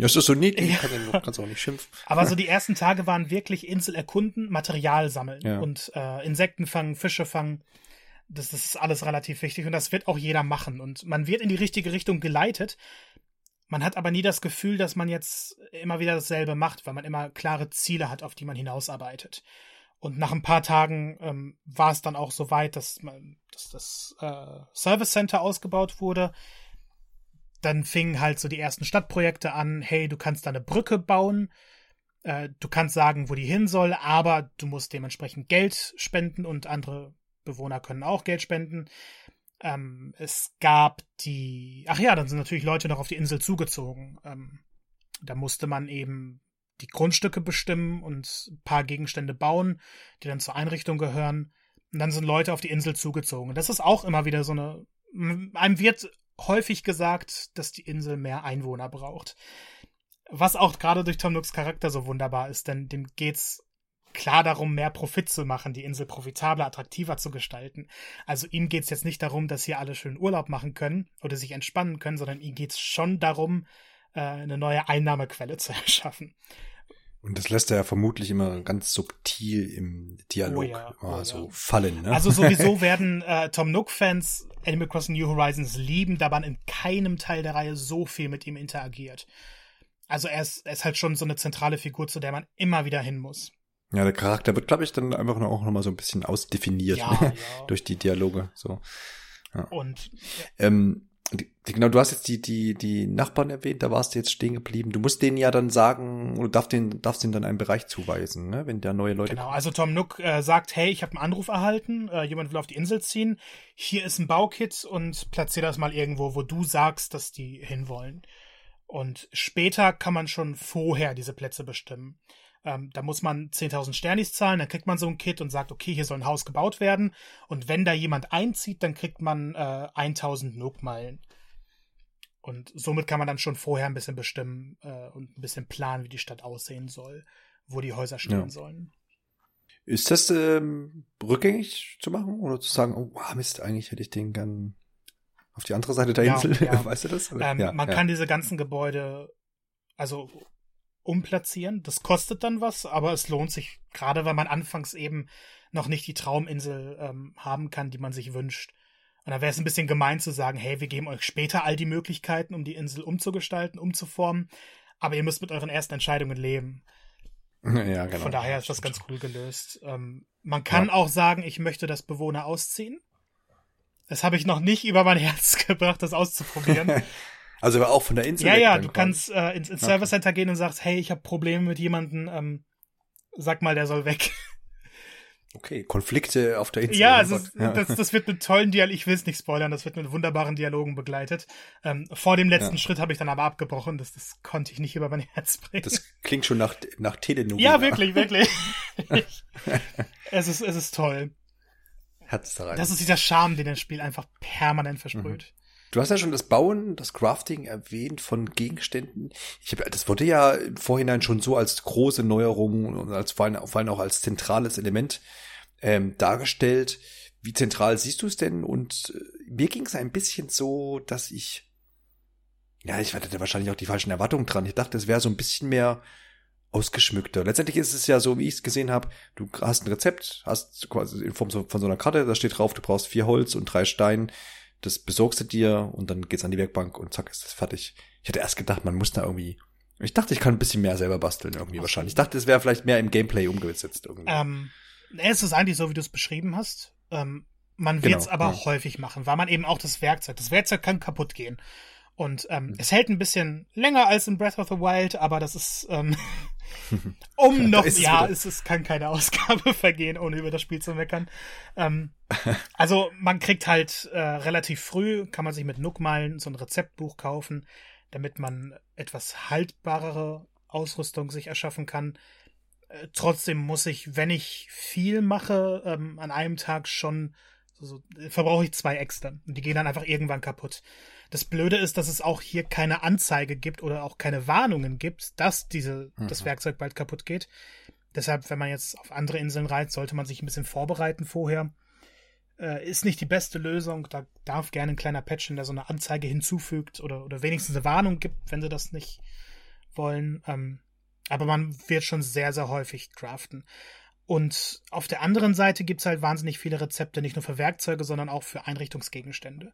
das ist so niedlich, ja. kann, kannst auch nicht schimpfen. Aber so die ersten Tage waren wirklich Insel erkunden, Material sammeln ja. und äh, Insekten fangen, Fische fangen. Das, das ist alles relativ wichtig und das wird auch jeder machen. Und man wird in die richtige Richtung geleitet. Man hat aber nie das Gefühl, dass man jetzt immer wieder dasselbe macht, weil man immer klare Ziele hat, auf die man hinausarbeitet. Und nach ein paar Tagen ähm, war es dann auch so weit, dass, man, dass das äh, Service Center ausgebaut wurde. Dann fingen halt so die ersten Stadtprojekte an. Hey, du kannst da eine Brücke bauen. Äh, du kannst sagen, wo die hin soll, aber du musst dementsprechend Geld spenden und andere Bewohner können auch Geld spenden. Ähm, es gab die. Ach ja, dann sind natürlich Leute noch auf die Insel zugezogen. Ähm, da musste man eben die Grundstücke bestimmen und ein paar Gegenstände bauen, die dann zur Einrichtung gehören. Und dann sind Leute auf die Insel zugezogen. Das ist auch immer wieder so eine. Einem wird häufig gesagt, dass die Insel mehr Einwohner braucht. Was auch gerade durch Tom Nooks Charakter so wunderbar ist, denn dem geht's klar darum, mehr Profit zu machen, die Insel profitabler, attraktiver zu gestalten. Also ihm geht's jetzt nicht darum, dass hier alle schön Urlaub machen können oder sich entspannen können, sondern ihm geht's schon darum, äh, eine neue Einnahmequelle [LAUGHS] zu erschaffen. Und das lässt er ja vermutlich immer ganz subtil im Dialog Oh ja, oh so ja. fallen. Ne? Also sowieso [LAUGHS] werden äh, Tom Nook-Fans Animal Crossing New Horizons lieben, da man in keinem Teil der Reihe so viel mit ihm interagiert. Also er ist, er ist halt schon so eine zentrale Figur, zu der man immer wieder hin muss. ja, der Charakter wird, glaube ich, dann einfach noch- auch nochmal so ein bisschen ausdefiniert Ja, ja. [LAUGHS] durch die Dialoge. So. Und Ähm, genau, du hast jetzt die, die, die Nachbarn erwähnt, da warst du jetzt stehen geblieben. Du musst denen ja dann sagen, oder darfst denen, darfst denen dann einen Bereich zuweisen, ne? wenn da neue Leute Genau, also Tom Nook äh, sagt, hey, ich habe einen Anruf erhalten, äh, jemand will auf die Insel ziehen, hier ist ein Baukit und platziere das mal irgendwo, wo du sagst, dass die hinwollen. Und später kann man schon vorher diese Plätze bestimmen. Ähm, da muss man 10.000 Sternis zahlen, dann kriegt man so ein Kit und sagt, okay, hier soll ein Haus gebaut werden. Und wenn da jemand einzieht, dann kriegt man äh, 1.000 Nook-Meilen. Und somit kann man dann schon vorher ein bisschen bestimmen äh, und ein bisschen planen, wie die Stadt aussehen soll, wo die Häuser stehen Ja. sollen. Ist das ähm, rückgängig zu machen oder zu sagen, oh Mist, eigentlich hätte ich den gern auf die andere Seite der Ja, Insel? ja. [LAUGHS] weißt du das? Ähm, ja, man kann diese ganzen Gebäude also umplatzieren. Das kostet dann was, aber es lohnt sich, gerade weil man anfangs eben noch nicht die Trauminsel ähm, haben kann, die man sich wünscht. Und da wäre es ein bisschen gemein zu sagen, hey, wir geben euch später all die Möglichkeiten, um die Insel umzugestalten, umzuformen, aber ihr müsst mit euren ersten Entscheidungen leben. [LAUGHS] ja, genau. Von daher ist das ganz cool gelöst. Ähm, man kann auch sagen, ich möchte, dass Bewohner ausziehen. Das habe ich noch nicht über mein Herz [LAUGHS] gebracht, das auszuprobieren. [LAUGHS] Also auch von der Insel. Ja, ja, du quasi. kannst äh, ins, ins Service Center gehen und sagst, hey, ich habe Probleme mit jemandem, ähm, sag mal, der soll weg. Okay, Konflikte auf der Insel. ja, also, Gott. ja. das, das wird mit tollen Dialogen, ich will es nicht spoilern, das wird mit wunderbaren Dialogen begleitet. Ähm, vor dem letzten Ja. Schritt habe ich dann aber abgebrochen, das, das konnte ich nicht über mein Herz bringen. Das klingt schon nach, nach Telenovela. ja, wirklich, wirklich. [LAUGHS] es, ist, es ist toll. Herz da rein. Das ist dieser Charme, den das Spiel einfach permanent versprüht. Du hast ja schon das Bauen, das Crafting erwähnt von Gegenständen. Ich hab, das wurde ja im Vorhinein schon so als große Neuerung und als vor allem, vor allem auch als zentrales Element ähm, dargestellt. Wie zentral siehst du es denn? Und äh, mir ging es ein bisschen so, dass ich ja, ich hatte da wahrscheinlich auch die falschen Erwartungen dran. Ich dachte, es wäre so ein bisschen mehr ausgeschmückter. Letztendlich ist es ja so, wie ich es gesehen habe, du hast ein Rezept, hast quasi in Form von so einer Karte, da steht drauf, du brauchst vier Holz und drei Steine, das besorgst du dir und dann geht's an die Werkbank und zack, ist das fertig. Ich hätte erst gedacht, man muss da irgendwie, ich dachte, ich kann ein bisschen mehr selber basteln irgendwie Ach wahrscheinlich. Ich dachte, es wäre vielleicht mehr im Gameplay umgesetzt irgendwie. Ähm, es ist eigentlich so, wie du es beschrieben hast. Ähm, man wird es Genau, aber ja. häufig machen, weil man eben auch das Werkzeug, das Werkzeug kann kaputt gehen. Und ähm, Mhm. es hält ein bisschen länger als in Breath of the Wild, aber das ist ähm, [LAUGHS] um noch, ist ja, es, es kann keine Ausgabe [LAUGHS] vergehen, ohne über das Spiel zu meckern. Ähm, [LAUGHS] also man kriegt halt äh, relativ früh, kann man sich mit Nookmeilen so ein Rezeptbuch kaufen, damit man etwas haltbarere Ausrüstung sich erschaffen kann. Äh, trotzdem muss ich, wenn ich viel mache, ähm, an einem Tag schon, so, so, äh, verbrauche ich zwei extra. Und die gehen dann einfach irgendwann kaputt. Das Blöde ist, dass es auch hier keine Anzeige gibt oder auch keine Warnungen gibt, dass diese, das Mhm. Werkzeug bald kaputt geht. Deshalb, wenn man jetzt auf andere Inseln reist, sollte man sich ein bisschen vorbereiten vorher. Äh, ist nicht die beste Lösung. Da darf gerne ein kleiner Patch, der so eine Anzeige hinzufügt oder, oder wenigstens eine Warnung gibt, wenn sie das nicht wollen. Ähm, aber man wird schon sehr, sehr häufig craften. Und auf der anderen Seite gibt's halt wahnsinnig viele Rezepte, nicht nur für Werkzeuge, sondern auch für Einrichtungsgegenstände.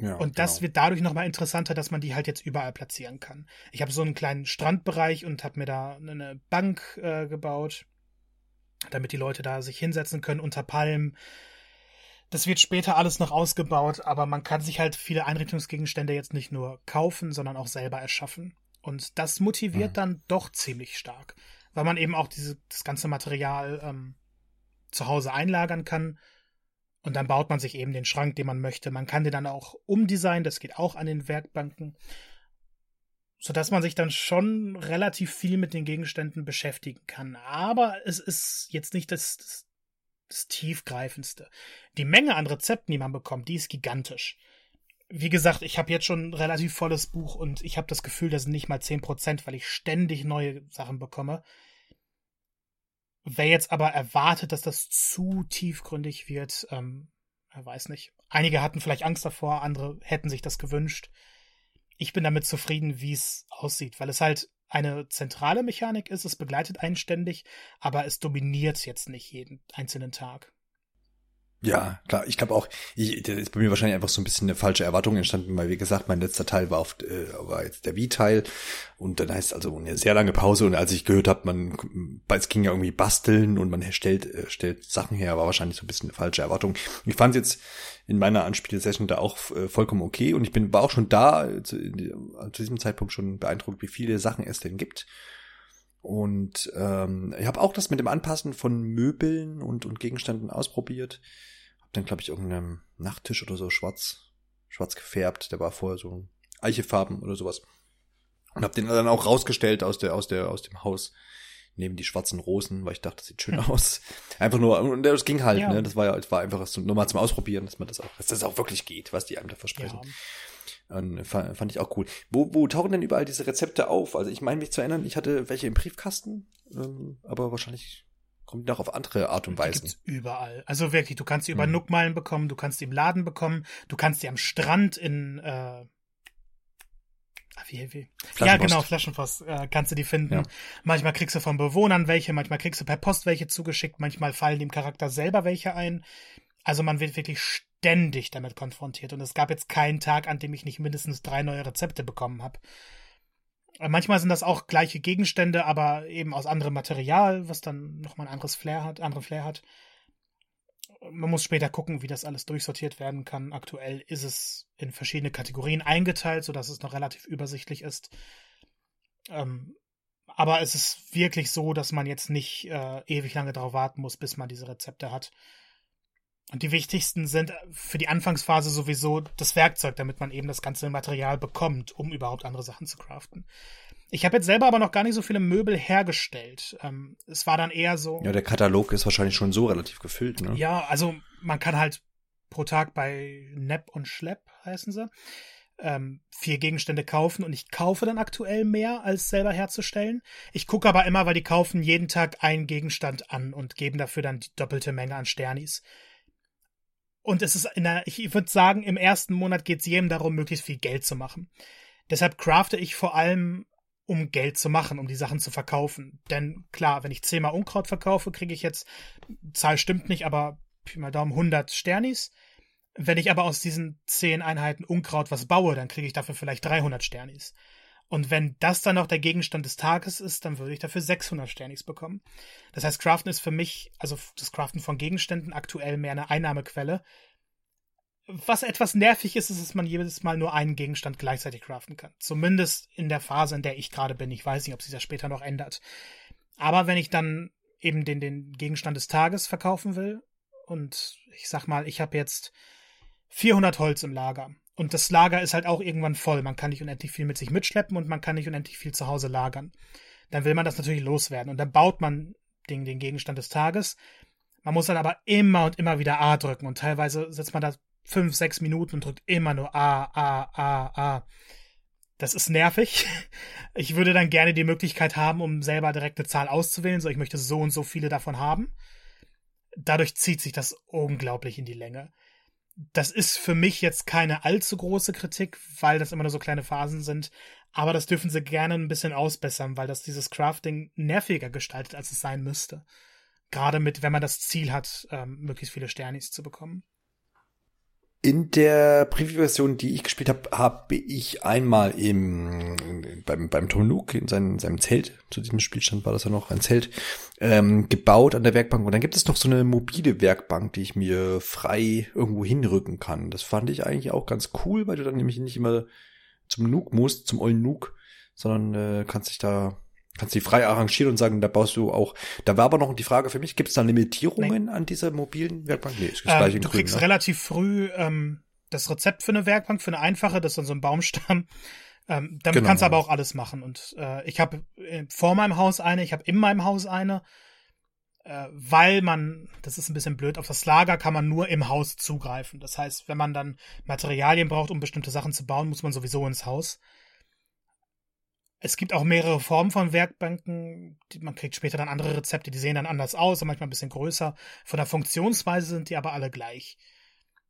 ja, Und das genau. wird dadurch nochmal interessanter, dass man die halt jetzt überall platzieren kann. Ich habe so einen kleinen Strandbereich und habe mir da eine Bank äh, gebaut, damit die Leute da sich hinsetzen können unter Palmen. Das wird später alles noch ausgebaut, aber man kann sich halt viele Einrichtungsgegenstände jetzt nicht nur kaufen, sondern auch selber erschaffen. Und das motiviert Mhm. dann doch ziemlich stark, weil man eben auch diese, das ganze Material ähm, zu Hause einlagern kann. Und dann baut man sich eben den Schrank, den man möchte. Man kann den dann auch umdesignen, das geht auch an den Werkbanken. Sodass man sich dann schon relativ viel mit den Gegenständen beschäftigen kann. Aber es ist jetzt nicht das, das, das tiefgreifendste. Die Menge an Rezepten, die man bekommt, die ist gigantisch. Wie gesagt, ich habe jetzt schon ein relativ volles Buch und ich habe das Gefühl, das sind nicht mal 10%, weil ich ständig neue Sachen bekomme. wer jetzt aber erwartet, dass das zu tiefgründig wird, ähm, weiß nicht. Einige hatten vielleicht Angst davor, andere hätten sich das gewünscht. Ich bin damit zufrieden, wie es aussieht, weil es halt eine zentrale Mechanik ist, es begleitet einen ständig, aber es dominiert jetzt nicht jeden einzelnen Tag. Ja, klar. Ich glaube auch, ich, da ist bei mir wahrscheinlich einfach so ein bisschen eine falsche Erwartung entstanden, weil wie gesagt, mein letzter Teil war auf äh, war jetzt der Wii-Teil und dann heißt also eine sehr lange Pause und als ich gehört habe, man es ging ja irgendwie basteln und man stellt äh, stellt Sachen her, war wahrscheinlich so ein bisschen eine falsche Erwartung. Ich fand jetzt in meiner Anspielsession da auch äh, vollkommen okay und ich bin war auch schon da äh, zu, zu diesem Zeitpunkt schon beeindruckt, wie viele Sachen es denn gibt. Und ähm, ich habe auch das mit dem Anpassen von Möbeln und, und Gegenständen ausprobiert dann, glaube ich, irgendeinem Nachttisch oder so schwarz, schwarz gefärbt. Der war vorher so Eichefarben oder sowas. Und habe den dann auch rausgestellt aus der, aus der, aus dem Haus neben die schwarzen Rosen, weil ich dachte, das sieht schön [LAUGHS] aus. Einfach nur, und das ging halt, ja. ne? Das war ja, das war einfach nur mal zum Ausprobieren, dass man das auch, dass das auch wirklich geht, was die einem da versprechen. Ja. Und fand, fand ich auch cool. Wo, wo tauchen denn überall diese Rezepte auf? Also ich meine mich zu erinnern, ich hatte welche im Briefkasten, ähm, aber wahrscheinlich kommt noch auf andere Art und Weise. überall. Also wirklich, du kannst sie über hm. Nuckmeilen bekommen, du kannst sie im Laden bekommen, du kannst sie am Strand in äh, ah, wie, wie? Ja, genau, Flaschenpost äh, kannst du die finden. Ja. Manchmal kriegst du von Bewohnern welche, manchmal kriegst du per Post welche zugeschickt, manchmal fallen dem Charakter selber welche ein. Also man wird wirklich ständig damit konfrontiert und es gab jetzt keinen Tag, an dem ich nicht mindestens drei neue Rezepte bekommen habe. Äh, manchmal sind das auch gleiche Gegenstände, aber eben aus anderem Material, was dann nochmal ein anderes Flair hat, andere Flair hat. Man muss später gucken, wie das alles durchsortiert werden kann. Aktuell ist es in verschiedene Kategorien eingeteilt, sodass es noch relativ übersichtlich ist. Ähm, aber es ist wirklich so, dass man jetzt nicht äh, ewig lange darauf warten muss, bis man diese Rezepte hat. Und die wichtigsten sind für die Anfangsphase sowieso das Werkzeug, damit man eben das ganze Material bekommt, um überhaupt andere Sachen zu craften. Ich habe jetzt selber aber noch gar nicht so viele Möbel hergestellt. Ähm, es war dann eher so. Ja, der Katalog ist wahrscheinlich schon so relativ gefüllt, ne? Ja, also man kann halt pro Tag bei Nepp und Schlepp heißen sie ähm, vier Gegenstände kaufen und ich kaufe dann aktuell mehr, als selber herzustellen. Ich gucke aber immer, weil die kaufen jeden Tag einen Gegenstand an und geben dafür dann die doppelte Menge an Sternis. Und es ist in der, ich würde sagen, im ersten Monat geht es jedem darum, möglichst viel Geld zu machen. Deshalb crafte ich vor allem, um Geld zu machen, um die Sachen zu verkaufen. Denn klar, wenn ich zehnmal Unkraut verkaufe, kriege ich jetzt, Zahl stimmt nicht, aber Pi mal Daumen 100 Sternis. Wenn ich aber aus diesen zehn Einheiten Unkraut was baue, dann kriege ich dafür vielleicht 300 Sternis. Und wenn das dann noch der Gegenstand des Tages ist, dann würde ich dafür 600 Sternis bekommen. Das heißt, Craften ist für mich, also das Craften von Gegenständen aktuell mehr eine Einnahmequelle. Was etwas nervig ist, ist, dass man jedes Mal nur einen Gegenstand gleichzeitig craften kann. Zumindest in der Phase, in der ich gerade bin. Ich weiß nicht, ob sich das später noch ändert. Aber wenn ich dann eben den, den Gegenstand des Tages verkaufen will und ich sag mal, ich habe jetzt 400 Holz im Lager und das Lager ist halt auch irgendwann voll. Man kann nicht unendlich viel mit sich mitschleppen und man kann nicht unendlich viel zu Hause lagern. Dann will man das natürlich loswerden. Und dann baut man den, den Gegenstand des Tages. Man muss dann aber immer und immer wieder A drücken. Und teilweise sitzt man da fünf, sechs Minuten und drückt immer nur A, A, A, A. Das ist nervig. [LAUGHS] Ich würde dann gerne die Möglichkeit haben, um selber direkt eine Zahl auszuwählen. So, ich möchte so und so viele davon haben. Dadurch zieht sich das unglaublich in die Länge das ist für mich jetzt keine allzu große Kritik, weil das immer nur so kleine Phasen sind. Aber das dürfen sie gerne ein bisschen ausbessern, weil das dieses Crafting nerviger gestaltet, als es sein müsste. Gerade mit, wenn man das Ziel hat, ähm, möglichst viele Sternis zu bekommen. In der Preview-Version, die ich gespielt habe, habe ich einmal im beim beim Tom Nook in seinem, seinem Zelt, zu diesem Spielstand war das ja noch ein Zelt, ähm, gebaut an der Werkbank. Und dann gibt es noch so eine mobile Werkbank, die ich mir frei irgendwo hinrücken kann. Das fand ich eigentlich auch ganz cool, weil du dann nämlich nicht immer zum Nook musst, zum ollen Nook, sondern äh, kannst dich da Kannst die frei arrangieren und sagen, da baust du auch. Da war aber noch die Frage für mich, gibt es da Limitierungen nee. an dieser mobilen Werkbank? Nee, ist ähm, Du Grün, kriegst ne? relativ früh ähm, das Rezept für eine Werkbank, für eine einfache, das ist dann so ein Baumstamm. [LAUGHS] Ähm, damit genau. kannst du aber auch alles machen. Und äh, ich habe äh, vor meinem Haus eine, ich habe in meinem Haus eine, äh, weil man, das ist ein bisschen blöd, auf das Lager kann man nur im Haus zugreifen. Das heißt, wenn man dann Materialien braucht, um bestimmte Sachen zu bauen, muss man sowieso ins Haus Es gibt auch mehrere Formen von Werkbanken. Man kriegt später dann andere Rezepte, die sehen dann anders aus und manchmal ein bisschen größer. Von der Funktionsweise sind die aber alle gleich.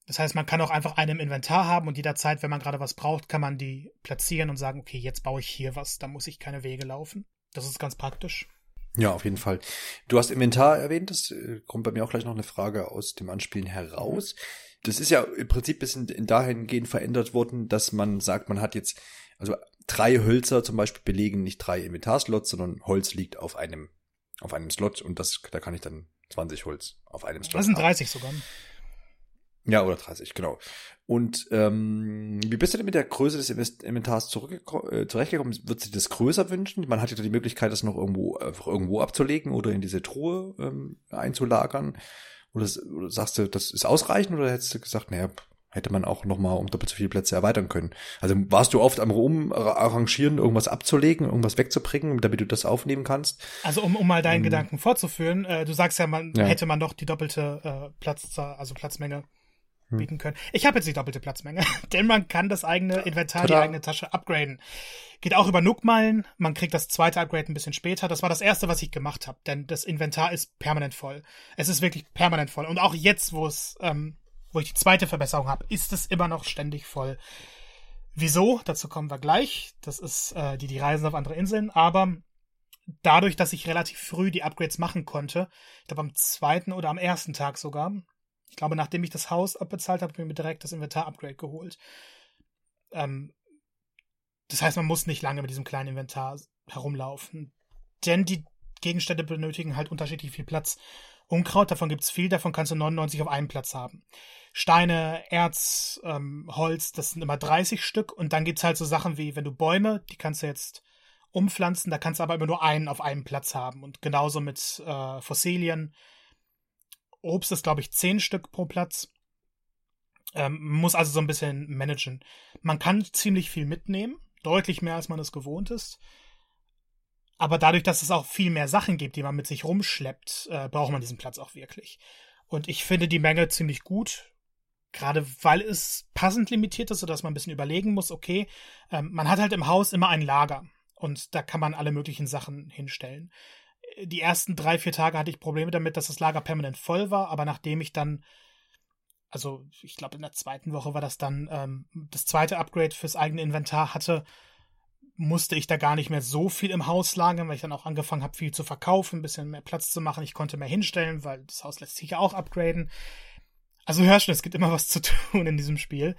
Das heißt, man kann auch einfach eine im Inventar haben und jederzeit, wenn man gerade was braucht, kann man die platzieren und sagen, okay, jetzt baue ich hier was, da muss ich keine Wege laufen. Das ist ganz praktisch. Ja, auf jeden Fall. Du hast Inventar erwähnt, das äh, kommt bei mir auch gleich noch eine Frage aus dem Anspielen heraus. Das ist ja im Prinzip bisschen dahingehend verändert worden, dass man sagt, man hat jetzt, also drei Hölzer zum Beispiel belegen nicht drei Inventarslots, sondern Holz liegt auf einem, auf einem Slot und das, da kann ich dann 20 Holz auf einem Slot. Das sind 30 haben. sogar. Ja, oder 30, genau. Und ähm, wie bist du denn mit der Größe des Inventars äh, zurechtgekommen? Wird sich das größer wünschen? Man hat ja die Möglichkeit, das noch irgendwo einfach irgendwo abzulegen oder in diese Truhe ähm, einzulagern. Oder, oder sagst du, das ist ausreichend oder hättest du gesagt, naja, hätte man auch noch mal um doppelt so viele Plätze erweitern können. Also warst du oft am Rumarrangieren, irgendwas abzulegen, irgendwas wegzubringen, damit du das aufnehmen kannst? Also um, um mal deinen ähm, Gedanken fortzuführen, äh, du sagst ja, man ja. hätte man doch die doppelte äh, Platz, also Platzmenge hm. bieten können. Ich habe jetzt die doppelte Platzmenge, [LAUGHS] denn man kann das eigene Inventar, Tada. die eigene Tasche upgraden. Geht auch über Nook-Meilen, man kriegt das zweite Upgrade ein bisschen später. Das war das erste, was ich gemacht habe, denn das Inventar ist permanent voll. Es ist wirklich permanent voll. Und auch jetzt, wo es, ähm, wo ich die zweite Verbesserung habe, ist es immer noch ständig voll. Wieso? Dazu kommen wir gleich. Das ist äh, die, die Reisen auf andere Inseln. Aber dadurch, dass ich relativ früh die Upgrades machen konnte, ich glaube am zweiten oder am ersten Tag sogar, ich glaube, nachdem ich das Haus abbezahlt habe, habe ich mir direkt das Inventar-Upgrade geholt. Ähm, das heißt, man muss nicht lange mit diesem kleinen Inventar herumlaufen. Denn die Gegenstände benötigen halt unterschiedlich viel Platz. Unkraut, davon gibt es viel, davon kannst du 99 auf einem Platz haben. Steine, Erz, ähm, Holz, das sind immer 30 Stück. Und dann gibt es halt so Sachen wie, wenn du Bäume, die kannst du jetzt umpflanzen, da kannst du aber immer nur einen auf einem Platz haben. Und genauso mit äh, Fossilien. Obst ist, glaube ich, zehn Stück pro Platz. Ähm, muss also so ein bisschen managen. Man kann ziemlich viel mitnehmen, deutlich mehr, als man es gewohnt ist. Aber dadurch, dass es auch viel mehr Sachen gibt, die man mit sich rumschleppt, äh, braucht man diesen Platz auch wirklich. Und ich finde die Menge ziemlich gut. Gerade weil es passend limitiert ist, sodass man ein bisschen überlegen muss, okay, ähm, man hat halt im Haus immer ein Lager. Und da kann man alle möglichen Sachen hinstellen die ersten drei, vier Tage hatte ich Probleme damit, dass das Lager permanent voll war, aber nachdem ich dann, also ich glaube in der zweiten Woche war das dann ähm, das zweite Upgrade fürs eigene Inventar hatte, musste ich da gar nicht mehr so viel im Haus lagern, weil ich dann auch angefangen habe, viel zu verkaufen, ein bisschen mehr Platz zu machen. Ich konnte mehr hinstellen, weil das Haus lässt sich ja auch upgraden. Also hörst du, es gibt immer was zu tun in diesem Spiel.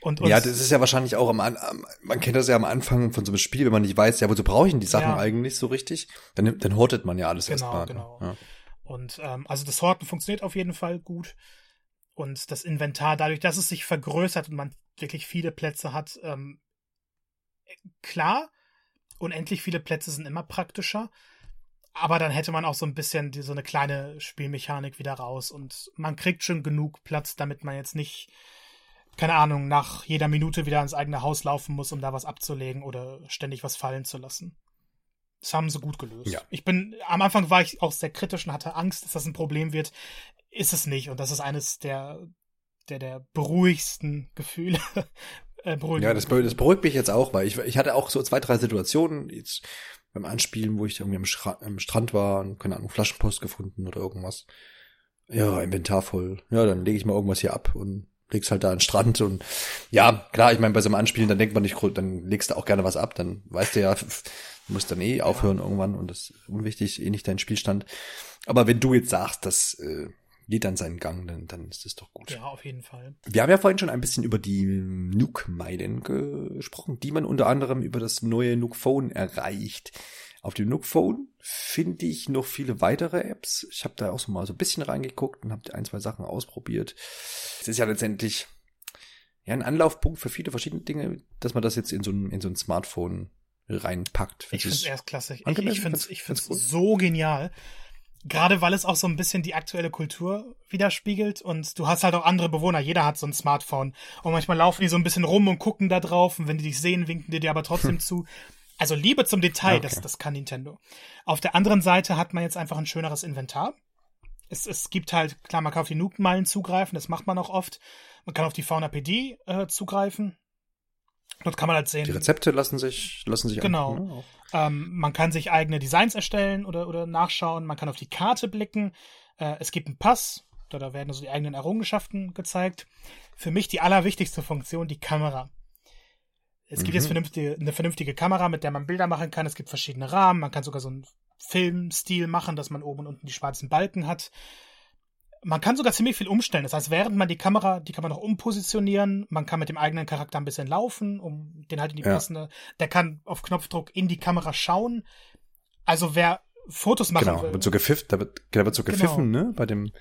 Und, ja, das ist ja wahrscheinlich auch am, am, man kennt das ja am Anfang von so einem Spiel, wenn man nicht weiß, ja, wozu brauche ich denn die Sachen ja. eigentlich so richtig? Dann, dann hortet man ja alles genau, erstmal. Genau, ja. Und ähm, also das Horten funktioniert auf jeden Fall gut. Und das Inventar, dadurch, dass es sich vergrößert und man wirklich viele Plätze hat, ähm, klar, unendlich viele Plätze sind immer praktischer. Aber dann hätte man auch so ein bisschen die, so eine kleine Spielmechanik wieder raus und man kriegt schon genug Platz, damit man jetzt nicht, keine Ahnung, nach jeder Minute wieder ins eigene Haus laufen muss, um da was abzulegen oder ständig was fallen zu lassen. Das haben sie gut gelöst. Ja. Ich bin, am Anfang war ich auch sehr kritisch und hatte Angst, dass das ein Problem wird. Ist es nicht. Und das ist eines der, der, der beruhigsten Gefühle. [LAUGHS] äh, ja, das, das beruhigt mich jetzt auch, weil ich, ich hatte auch so zwei, drei Situationen. Jetzt, beim Anspielen, wo ich irgendwie am, Schra am Strand war und keine Ahnung, Flaschenpost gefunden oder irgendwas. Ja, Inventar voll. Ja, dann lege ich mal irgendwas hier ab und leg's halt da an den Strand und ja, klar, ich meine, bei so einem Anspielen, dann denkt man nicht, dann legst du auch gerne was ab, dann weißt du ja, [LAUGHS] du musst dann eh aufhören irgendwann und das ist unwichtig, eh nicht dein Spielstand. Aber wenn du jetzt sagst, dass äh, geht dann seinen Gang, dann, dann ist das doch gut. Ja, auf jeden Fall. Wir haben ja vorhin schon ein bisschen über die Nuke-Meilen gesprochen, die man unter anderem über das neue Nuke Phone erreicht. Auf dem Nuke Phone finde ich noch viele weitere Apps. Ich habe da auch so mal so ein bisschen reingeguckt und habe ein, zwei Sachen ausprobiert. Es ist ja letztendlich ja ein Anlaufpunkt für viele verschiedene Dinge, dass man das jetzt in so ein, in so ein Smartphone reinpackt. Ich finde es erst klasse. Ich, ich finde es so genial. Gerade weil es auch so ein bisschen die aktuelle Kultur widerspiegelt und du hast halt auch andere Bewohner. Jeder hat so ein Smartphone und manchmal laufen die so ein bisschen rum und gucken da drauf und wenn die dich sehen, winken die dir aber trotzdem hm. [LAUGHS] zu. Also Liebe zum Detail, okay. das, das kann Nintendo. Auf der anderen Seite hat man jetzt einfach ein schöneres Inventar. Es, es gibt halt, klar, man kann auf die Nuke-Meilen zugreifen, das macht man auch oft. Man kann auf die Fauna PD äh, zugreifen. Dort kann man halt sehen. Die Rezepte lassen sich, lassen sich Genau. An, ne? Ähm, man kann sich eigene Designs erstellen oder, oder nachschauen. Man kann auf die Karte blicken. Äh, es gibt einen Pass. Da, da werden also die eigenen Errungenschaften gezeigt. Für mich die allerwichtigste Funktion, die Kamera. Es gibt mhm. jetzt vernünftige, eine vernünftige Kamera, mit der man Bilder machen kann. Es gibt verschiedene Rahmen. Man kann sogar so einen Filmstil machen, dass man oben und unten die schwarzen Balken hat. Man kann sogar ziemlich viel umstellen. Das heißt, während man die Kamera, die kann man noch umpositionieren. Man kann mit dem eigenen Charakter ein bisschen laufen, um den halt in die ja. passende. Der kann auf Knopfdruck in die Kamera schauen. Also wer Fotos machen genau, will. Wird so gepfifft, da wird, da wird so genau. gepfiffen, genau. ne? Bei dem.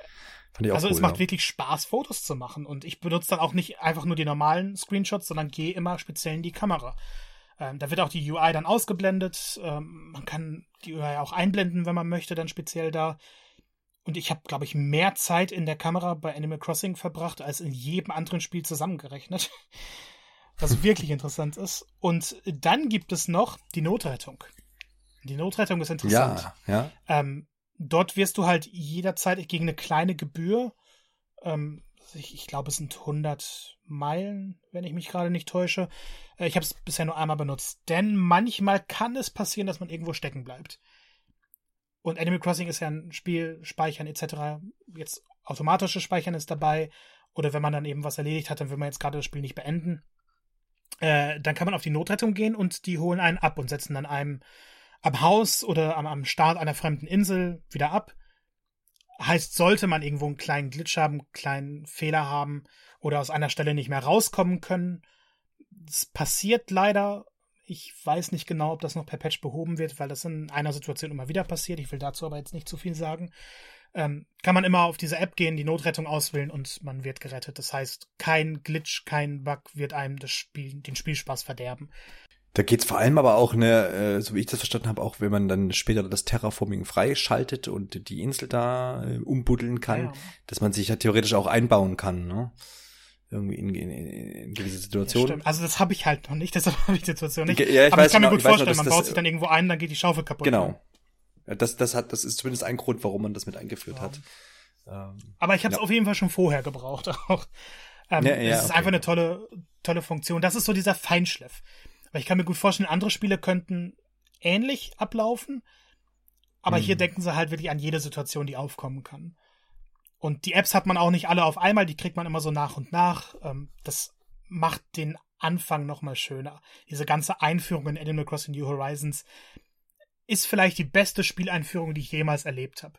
Fand ich auch also cool, es macht ja. wirklich Spaß, Fotos zu machen. Und ich benutze dann auch nicht einfach nur die normalen Screenshots, sondern gehe immer speziell in die Kamera. Ähm, da wird auch die UI dann ausgeblendet. Ähm, man kann die UI auch einblenden, wenn man möchte, dann speziell da. Und ich habe, glaube ich, mehr Zeit in der Kamera bei Animal Crossing verbracht als in jedem anderen Spiel zusammengerechnet. [LAUGHS] Was wirklich interessant ist. Und dann gibt es noch die Notrettung. Die Notrettung ist interessant. Ja, ja. Ähm, dort wirst du halt jederzeit gegen eine kleine Gebühr, ähm, ich, ich glaube, es sind 100 Meilen, wenn ich mich gerade nicht täusche. Äh, ich habe es bisher nur einmal benutzt, denn manchmal kann es passieren, dass man irgendwo stecken bleibt. Und Animal Crossing ist ja ein Spiel, Speichern etc. Jetzt automatisches Speichern ist dabei. Oder wenn man dann eben was erledigt hat, dann will man jetzt gerade das Spiel nicht beenden. Äh, dann kann man auf die Notrettung gehen und die holen einen ab und setzen dann einem am Haus oder am, am Start einer fremden Insel wieder ab. Heißt, sollte man irgendwo einen kleinen Glitch haben, einen kleinen Fehler haben oder aus einer Stelle nicht mehr rauskommen können. Das passiert leider. Ich weiß nicht genau, ob das noch per Patch behoben wird, weil das in einer Situation immer wieder passiert. Ich will dazu aber jetzt nicht zu viel sagen. Ähm, kann man immer auf diese App gehen, die Notrettung auswählen und man wird gerettet. Das heißt, kein Glitch, kein Bug wird einem das Spiel, den Spielspaß verderben. Da geht's vor allem aber auch, ne, äh, so wie ich das verstanden habe, auch wenn man dann später das Terraforming freischaltet und die Insel da äh, umbuddeln kann, ja. dass man sich ja theoretisch auch einbauen kann, ne? Irgendwie in, in, in gewisse Situationen. Ja, also das habe ich halt noch nicht, [LAUGHS] deshalb habe ich die Situation nicht. Ja, ich aber weiß, ich kann mir gut vorstellen, noch, man baut sich dann irgendwo ein, dann geht die Schaufel kaputt. Genau. Das, das hat, das ist zumindest ein Grund, warum man das mit eingeführt hat. Ähm, aber ich habe es auf jeden Fall schon vorher gebraucht [LAUGHS] auch. Ähm, ja, ja, es ist okay. einfach eine tolle, tolle Funktion. Das ist so dieser Feinschliff. Weil ich kann mir gut vorstellen, andere Spiele könnten ähnlich ablaufen. Aber hier denken sie halt wirklich an jede Situation, die aufkommen kann. Und die Apps hat man auch nicht alle auf einmal, die kriegt man immer so nach und nach. Ähm, das macht den Anfang nochmal schöner. Diese ganze Einführung in Animal Crossing New Horizons ist vielleicht die beste Spieleinführung, die ich jemals erlebt habe.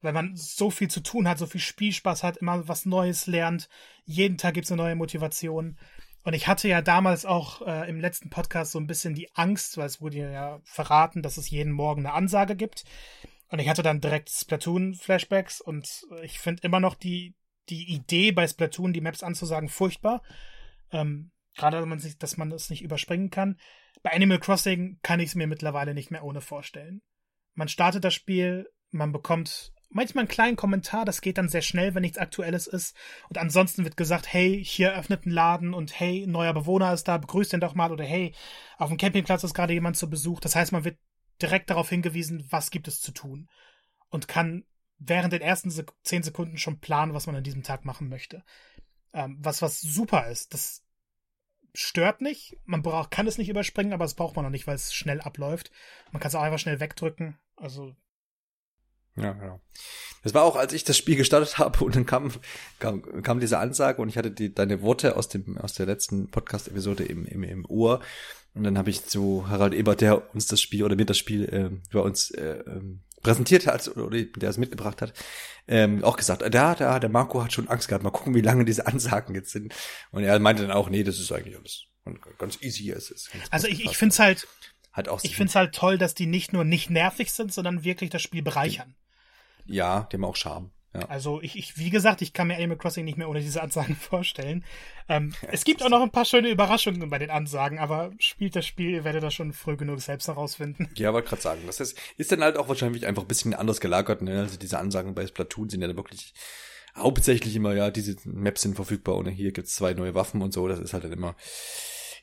Weil man so viel zu tun hat, so viel Spielspaß hat, immer was Neues lernt. Jeden Tag gibt es eine neue Motivation. Und ich hatte ja damals auch äh, im letzten Podcast so ein bisschen die Angst, weil es wurde ja verraten, dass es jeden Morgen eine Ansage gibt. Und ich hatte dann direkt Splatoon-Flashbacks und ich finde immer noch die, die Idee bei Splatoon, die Maps anzusagen, furchtbar. Ähm, Gerade wenn man sich, dass man das nicht überspringen kann. Bei Animal Crossing kann ich es mir mittlerweile nicht mehr ohne vorstellen. Man startet das Spiel, man bekommt manchmal einen kleinen Kommentar, das geht dann sehr schnell, wenn nichts Aktuelles ist. Und ansonsten wird gesagt, hey, hier öffnet ein Laden und hey, neuer Bewohner ist da, begrüßt den doch mal oder hey, auf dem Campingplatz ist gerade jemand zu Besuch. Das heißt, man wird direkt darauf hingewiesen, was gibt es zu tun. Und kann während den ersten zehn Sekunden schon planen, was man an diesem Tag machen möchte. Ähm, was, was super ist. Das stört nicht. Man braucht, kann es nicht überspringen, aber das braucht man noch nicht, weil es schnell abläuft. Man kann es auch einfach schnell wegdrücken. Also ja, genau. Das war auch, als ich das Spiel gestartet habe und dann kam, kam, kam diese Ansage und ich hatte die, deine Worte aus dem, aus der letzten Podcast-Episode im, im, im Ohr. Und dann habe ich zu Harald Ebert, der uns das Spiel oder mir das Spiel äh, bei uns äh, ähm, präsentiert hat oder der es mitgebracht hat, ähm, auch gesagt, da, da, der Marco hat schon Angst gehabt, mal gucken, wie lange diese Ansagen jetzt sind. Und er meinte dann auch, nee, das ist eigentlich alles ganz easy. Es ist also ich, ich finde es halt, hat auch ich finde es halt toll, dass die nicht nur nicht nervig sind, sondern wirklich das Spiel bereichern. Ja, dem auch Charme. Ja. Also ich, ich, wie gesagt, ich kann mir Animal Crossing nicht mehr ohne diese Ansagen [LAUGHS] vorstellen. Ähm, ja, es gibt auch noch ein paar schöne Überraschungen bei den Ansagen, aber spielt das Spiel, ihr werdet das schon früh genug selbst herausfinden. Ja, wollte gerade sagen, das ist, ist dann halt auch wahrscheinlich einfach ein bisschen anders gelagert. Ne? Also diese Ansagen bei Splatoon sind ja dann wirklich hauptsächlich immer, ja, diese Maps sind verfügbar und hier gibt's zwei neue Waffen und so. Das ist halt dann immer,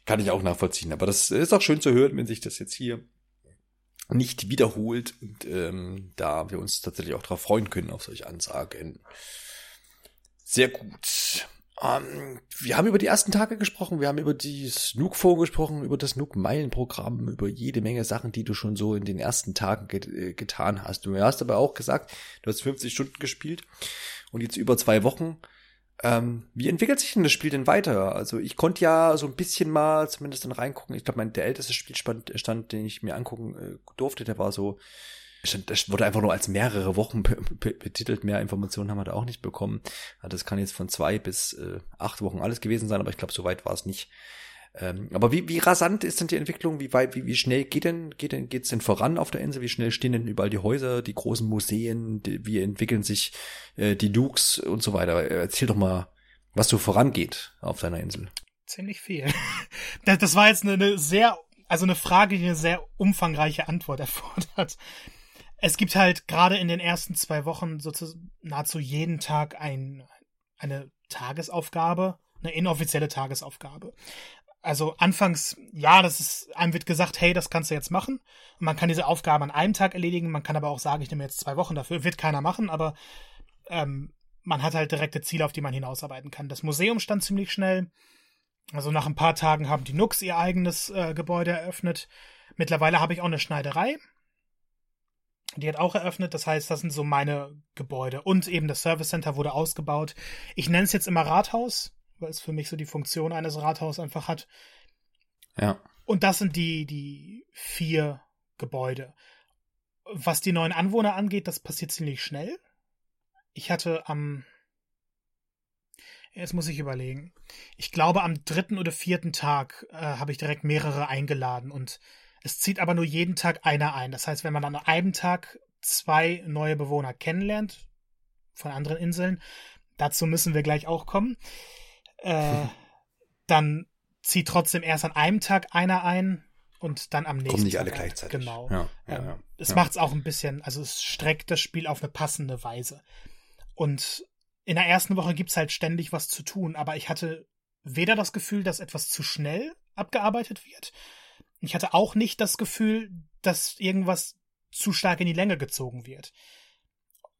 kann ich auch nachvollziehen. Aber das ist auch schön zu hören, wenn sich das jetzt hier nicht wiederholt und ähm, da wir uns tatsächlich auch darauf freuen können auf solche Ansagen. Sehr gut. Ähm, wir haben über die ersten Tage gesprochen, wir haben über die Snook-Fonds gesprochen, über das Snook-Meilen-Programm, über jede Menge Sachen, die du schon so in den ersten Tagen get äh, getan hast. Du hast aber auch gesagt, du hast 50 Stunden gespielt und jetzt über zwei Wochen. Ähm, wie entwickelt sich denn das Spiel denn weiter? Also ich konnte ja so ein bisschen mal zumindest dann reingucken. Ich glaube, der älteste Spielstand, Stand, den ich mir angucken äh, durfte, der war so das wurde einfach nur als mehrere Wochen betitelt. Mehr Informationen haben wir da auch nicht bekommen. Das kann jetzt von zwei bis äh, acht Wochen alles gewesen sein, aber ich glaube, so weit war es nicht. Ähm, aber wie, wie rasant ist denn die Entwicklung? Wie weit, wie, wie schnell geht denn, geht denn, geht's denn voran auf der Insel? Wie schnell stehen denn überall die Häuser, die großen Museen? Die, wie entwickeln sich äh, die Dukes und so weiter? Erzähl doch mal, was so vorangeht auf deiner Insel. Ziemlich viel. [LAUGHS] Das, das war jetzt eine, eine sehr, also eine Frage, die eine sehr umfangreiche Antwort [LAUGHS] erfordert es gibt halt gerade in den ersten zwei Wochen sozusagen nahezu jeden Tag ein, eine Tagesaufgabe, eine inoffizielle Tagesaufgabe. Also anfangs, ja, das ist, einem wird gesagt, hey, das kannst du jetzt machen. Und man kann diese Aufgabe an einem Tag erledigen, man kann aber auch sagen, ich nehme jetzt zwei Wochen dafür, wird keiner machen, aber ähm, man hat halt direkte Ziele, auf die man hinausarbeiten kann. Das Museum stand ziemlich schnell. Also nach ein paar Tagen haben die Nux ihr eigenes äh, Gebäude eröffnet. Mittlerweile habe ich auch eine Schneiderei. Die hat auch eröffnet, das heißt, das sind so meine Gebäude. Und eben das Service Center wurde ausgebaut. Ich nenne es jetzt immer Rathaus, weil es für mich so die Funktion eines Rathaus einfach hat. Ja. Und das sind die, die vier Gebäude. Was die neuen Anwohner angeht, das passiert ziemlich schnell. Ich hatte am. Jetzt muss ich überlegen. Ich glaube, am dritten oder vierten Tag äh, habe ich direkt mehrere eingeladen und es zieht aber nur jeden Tag einer ein. Das heißt, wenn man an einem Tag zwei neue Bewohner kennenlernt von anderen Inseln, dazu müssen wir gleich auch kommen, äh, dann zieht trotzdem erst an einem Tag einer ein und dann am nächsten. Kommen nicht alle gleichzeitig. Genau. Ja, ja, ähm, ja, es ja. macht es auch ein bisschen, also es streckt das Spiel auf eine passende Weise. Und in der ersten Woche gibt es halt ständig was zu tun, aber ich hatte weder das Gefühl, dass etwas zu schnell abgearbeitet wird, ich hatte auch nicht das Gefühl, dass irgendwas zu stark in die Länge gezogen wird.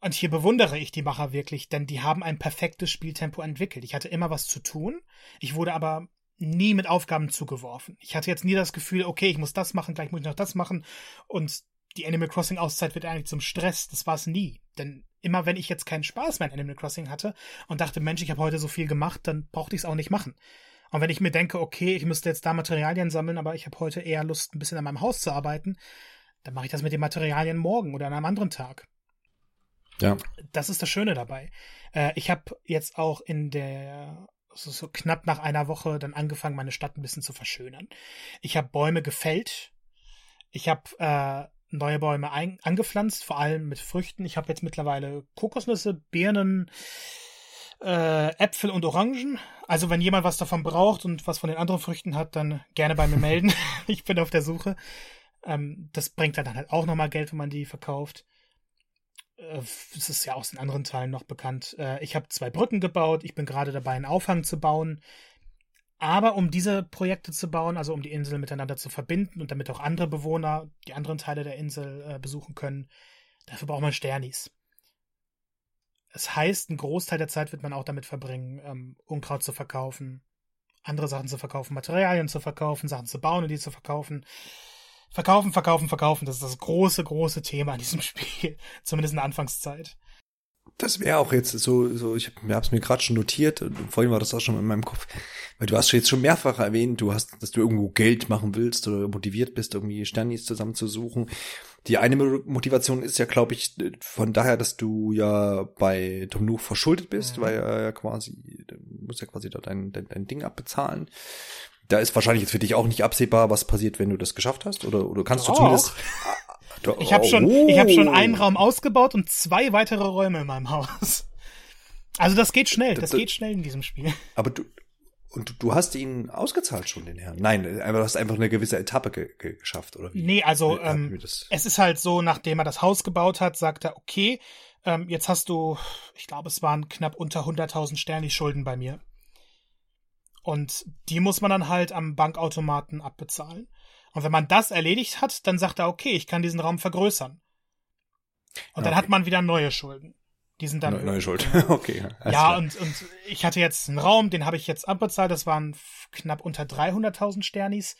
Und hier bewundere ich die Macher wirklich, denn die haben ein perfektes Spieltempo entwickelt. Ich hatte immer was zu tun, ich wurde aber nie mit Aufgaben zugeworfen. Ich hatte jetzt nie das Gefühl, okay, ich muss das machen, gleich muss ich noch das machen und die Animal Crossing Auszeit wird eigentlich zum Stress. Das war es nie. Denn immer wenn ich jetzt keinen Spaß mehr in Animal Crossing hatte und dachte, Mensch, ich habe heute so viel gemacht, dann brauchte ich es auch nicht machen. Und wenn ich mir denke, okay, ich müsste jetzt da Materialien sammeln, aber ich habe heute eher Lust, ein bisschen an meinem Haus zu arbeiten, dann mache ich das mit den Materialien morgen oder an einem anderen Tag. Ja. Das ist das Schöne dabei. Äh, ich habe jetzt auch in der so, so knapp nach einer Woche dann angefangen, meine Stadt ein bisschen zu verschönern. Ich habe Bäume gefällt. Ich habe äh, neue Bäume ein, angepflanzt, vor allem mit Früchten. Ich habe jetzt mittlerweile Kokosnüsse, Birnen, äh, Äpfel und Orangen. Also wenn jemand was davon braucht und was von den anderen Früchten hat, dann gerne bei mir melden. [LAUGHS] ich bin auf der Suche. Ähm, das bringt dann halt auch nochmal Geld, wenn man die verkauft. Äh, das ist ja aus den anderen Teilen noch bekannt. Äh, ich habe zwei Brücken gebaut. Ich bin gerade dabei, einen Aufhang zu bauen. Aber um diese Projekte zu bauen, also um die Insel miteinander zu verbinden und damit auch andere Bewohner die anderen Teile der Insel äh, besuchen können, dafür braucht man Sternis. Es heißt, ein Großteil der Zeit wird man auch damit verbringen, ähm, Unkraut zu verkaufen, andere Sachen zu verkaufen, Materialien zu verkaufen, Sachen zu bauen und die zu verkaufen. Verkaufen, verkaufen, verkaufen, das ist das große, große Thema in diesem [LAUGHS] Spiel, zumindest in der Anfangszeit. Das wäre auch jetzt so, so ich habe es mir gerade schon notiert und vorhin war das auch schon in meinem Kopf, weil du hast jetzt schon mehrfach erwähnt, du hast, dass du irgendwo Geld machen willst oder motiviert bist, irgendwie Sternis zusammenzusuchen. Die eine Motivation ist ja, glaube ich, von daher, dass du ja bei Tom Nook verschuldet bist, mhm. weil er ja quasi, du musst ja quasi da dein, dein, dein Ding abbezahlen. Da ist wahrscheinlich jetzt für dich auch nicht absehbar, was passiert, wenn du das geschafft hast, oder, oder kannst du zumindest [LAUGHS] ich habe schon, oh. ich habe schon einen Raum ausgebaut und zwei weitere Räume in meinem Haus. Also das geht schnell, das, das geht schnell in diesem Spiel. Aber du und du, hast ihn ausgezahlt schon, den Herrn. Nein, du hast einfach eine gewisse Etappe ge ge geschafft, oder wie? Nee, also ähm, es ist halt so, nachdem er das Haus gebaut hat, sagt er, okay, ähm, jetzt hast du, ich glaube, es waren knapp unter 100.000 Sterni Schulden bei mir. Und die muss man dann halt am Bankautomaten abbezahlen. Und wenn man das erledigt hat, dann sagt er, okay, ich kann diesen Raum vergrößern. Und dann okay. hat man wieder neue Schulden. Die sind dann. Neue, neue Schuld. [LAUGHS] [LAUGHS] okay. Ja, und, und ich hatte jetzt einen Raum, den habe ich jetzt abbezahlt. Das waren knapp unter 300.000 Sternis.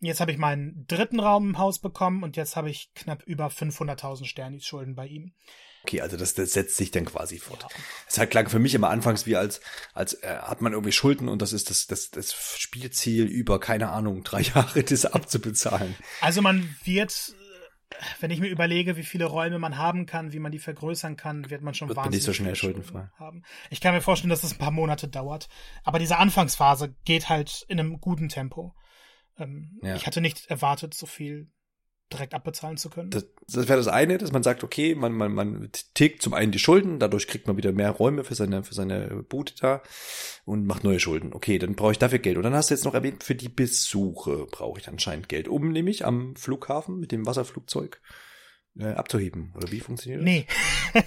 Jetzt habe ich meinen dritten Raum im Haus bekommen und jetzt habe ich knapp über 500.000 Sternis Schulden bei ihm. Okay, also das, das setzt sich dann quasi fort. Es ja. klang für mich immer anfangs wie als, als äh, hat man irgendwie Schulden und das ist das, das, das Spielziel über, keine Ahnung, drei [LAUGHS] Jahre das abzubezahlen. Also man wird wenn ich mir überlege, wie viele Räume man haben kann, wie man die vergrößern kann, wird man schon wird wahnsinnig nicht so schnell schuldenfrei haben. Ich kann mir vorstellen, dass das ein paar Monate dauert. Aber diese Anfangsphase geht halt in einem guten Tempo. Ähm, ja. Ich hatte nicht erwartet, so viel direkt abbezahlen zu können. Das, das wäre das eine, dass man sagt, okay, man, man, man tilgt zum einen die Schulden, dadurch kriegt man wieder mehr Räume für seine, für seine Bude da und macht neue Schulden. Okay, dann brauche ich dafür Geld. Und dann hast du jetzt noch erwähnt, für die Besuche brauche ich anscheinend Geld, um nämlich am Flughafen mit dem Wasserflugzeug äh, abzuheben. Oder wie funktioniert das? Nee. [LAUGHS]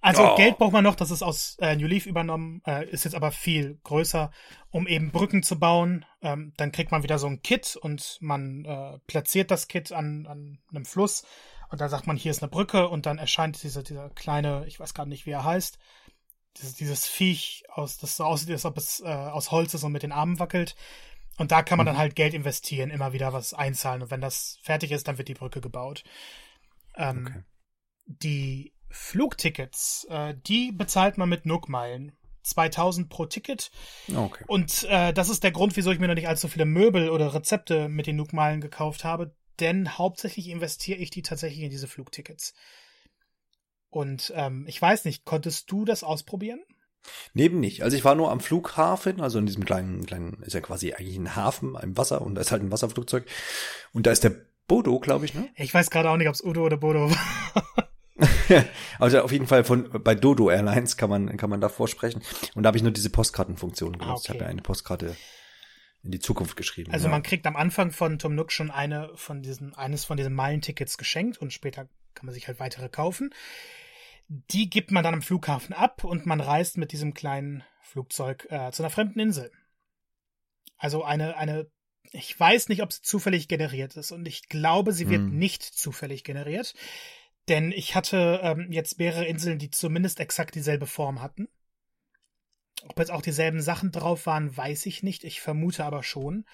also oh. Geld braucht man noch, das ist aus äh, New Leaf übernommen, äh, ist jetzt aber viel größer, um eben Brücken zu bauen. Ähm, dann kriegt man wieder so ein Kit und man äh, platziert das Kit an, an einem Fluss und da sagt man, hier ist eine Brücke und dann erscheint dieser, dieser kleine, ich weiß gar nicht, wie er heißt, dieses, dieses Viech, aus, das so aussieht, als ob es äh, aus Holz ist und mit den Armen wackelt. Und da kann man mhm. dann halt Geld investieren, immer wieder was einzahlen. Und wenn das fertig ist, dann wird die Brücke gebaut. Ähm, okay. Die Flugtickets, äh, die bezahlt man mit Nook-Meilen. 2000 pro Ticket. Okay. Und äh, das ist der Grund, wieso ich mir noch nicht allzu viele Möbel oder Rezepte mit den Nook-Meilen gekauft habe, denn hauptsächlich investiere ich die tatsächlich in diese Flugtickets. Und ähm, ich weiß nicht, konntest du das ausprobieren? Neben nicht. Also ich war nur am Flughafen, also in diesem kleinen, kleinen, ist ja quasi eigentlich ein Hafen im Wasser und da ist halt ein Wasserflugzeug. Und da ist der Bodo, glaube ich, ne? Ich weiß gerade auch nicht, ob es Udo oder Bodo [LAUGHS] war. [LAUGHS] also auf jeden Fall von bei Dodo Airlines kann man kann man da vorsprechen und da habe ich nur diese Postkartenfunktion genutzt. Ah, okay. Ich habe ja eine Postkarte in die Zukunft geschrieben. Also ja. man kriegt am Anfang von Tom Nook schon eine von diesen eines von diesen Meilentickets geschenkt und später kann man sich halt weitere kaufen. Die gibt man dann am Flughafen ab und man reist mit diesem kleinen Flugzeug äh, zu einer fremden Insel. Also eine eine ich weiß nicht, ob sie zufällig generiert ist und ich glaube, sie wird hm. nicht zufällig generiert, denn ich hatte ähm, jetzt mehrere Inseln, die zumindest exakt dieselbe Form hatten. Ob jetzt auch dieselben Sachen drauf waren, weiß ich nicht. Ich vermute aber schon.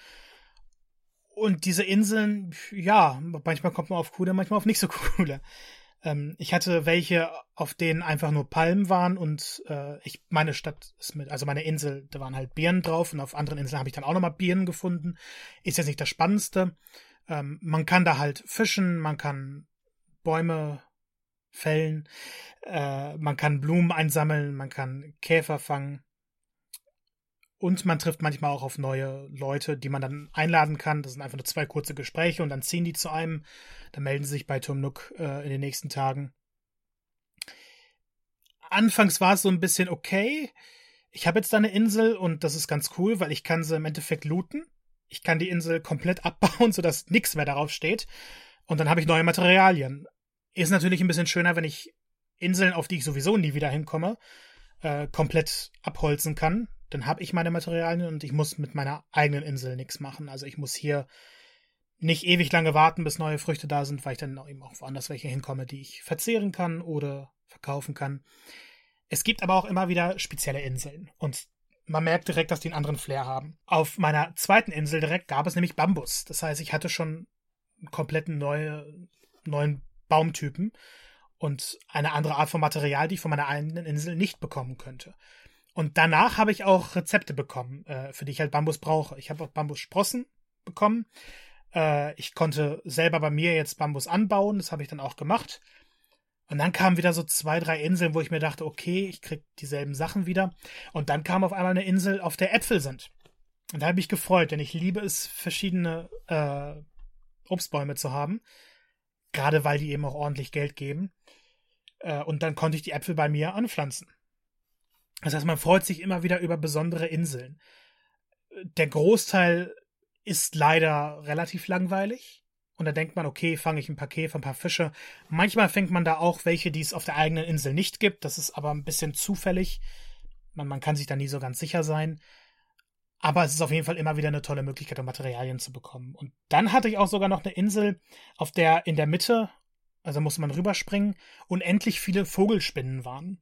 Und diese Inseln, ja, manchmal kommt man auf coole, manchmal auf nicht so [LAUGHS] coole. Ähm, ich hatte welche, auf denen einfach nur Palmen waren und äh, ich meine Stadt ist mit, also meine Insel, da waren halt Birnen drauf und auf anderen Inseln habe ich dann auch nochmal Birnen gefunden. Ist jetzt nicht das Spannendste. Ähm, man kann da halt fischen, man kann Bäume fällen, äh, man kann Blumen einsammeln, man kann Käfer fangen. Und man trifft manchmal auch auf neue Leute, die man dann einladen kann. Das sind einfach nur zwei kurze Gespräche und dann ziehen die zu einem. Dann melden sie sich bei Tumnuk äh, in den nächsten Tagen. Anfangs war es so ein bisschen okay. Ich habe jetzt da eine Insel und das ist ganz cool, weil ich kann sie im Endeffekt looten. Ich kann die Insel komplett abbauen, [LAUGHS] sodass nichts mehr darauf steht. Und dann habe ich neue Materialien. Ist natürlich ein bisschen schöner, wenn ich Inseln, auf die ich sowieso nie wieder hinkomme, äh, komplett abholzen kann dann habe ich meine Materialien und ich muss mit meiner eigenen Insel nichts machen. Also ich muss hier nicht ewig lange warten, bis neue Früchte da sind, weil ich dann eben auch woanders welche hinkomme, die ich verzehren kann oder verkaufen kann. Es gibt aber auch immer wieder spezielle Inseln und man merkt direkt, dass die einen anderen Flair haben. Auf meiner zweiten Insel direkt gab es nämlich Bambus. Das heißt, ich hatte schon einen kompletten neue, neuen Baumtypen und eine andere Art von Material, die ich von meiner eigenen Insel nicht bekommen könnte. Und danach habe ich auch Rezepte bekommen, äh, für die ich halt Bambus brauche. Ich habe auch Bambussprossen bekommen. Äh, ich konnte selber bei mir jetzt Bambus anbauen, das habe ich dann auch gemacht. Und dann kamen wieder so zwei, drei Inseln, wo ich mir dachte, okay, ich krieg dieselben Sachen wieder. Und dann kam auf einmal eine Insel, auf der Äpfel sind. Und da habe ich mich gefreut, denn ich liebe es, verschiedene äh, Obstbäume zu haben. Gerade weil die eben auch ordentlich Geld geben. Äh, und dann konnte ich die Äpfel bei mir anpflanzen. Das heißt, man freut sich immer wieder über besondere Inseln. Der Großteil ist leider relativ langweilig. Und da denkt man, okay, fange ich ein paar Käfer, ein paar Fische. Manchmal fängt man da auch welche, die es auf der eigenen Insel nicht gibt. Das ist aber ein bisschen zufällig. Man, man kann sich da nie so ganz sicher sein. Aber es ist auf jeden Fall immer wieder eine tolle Möglichkeit, um Materialien zu bekommen. Und dann hatte ich auch sogar noch eine Insel, auf der in der Mitte, also musste man rüberspringen, unendlich viele Vogelspinnen waren.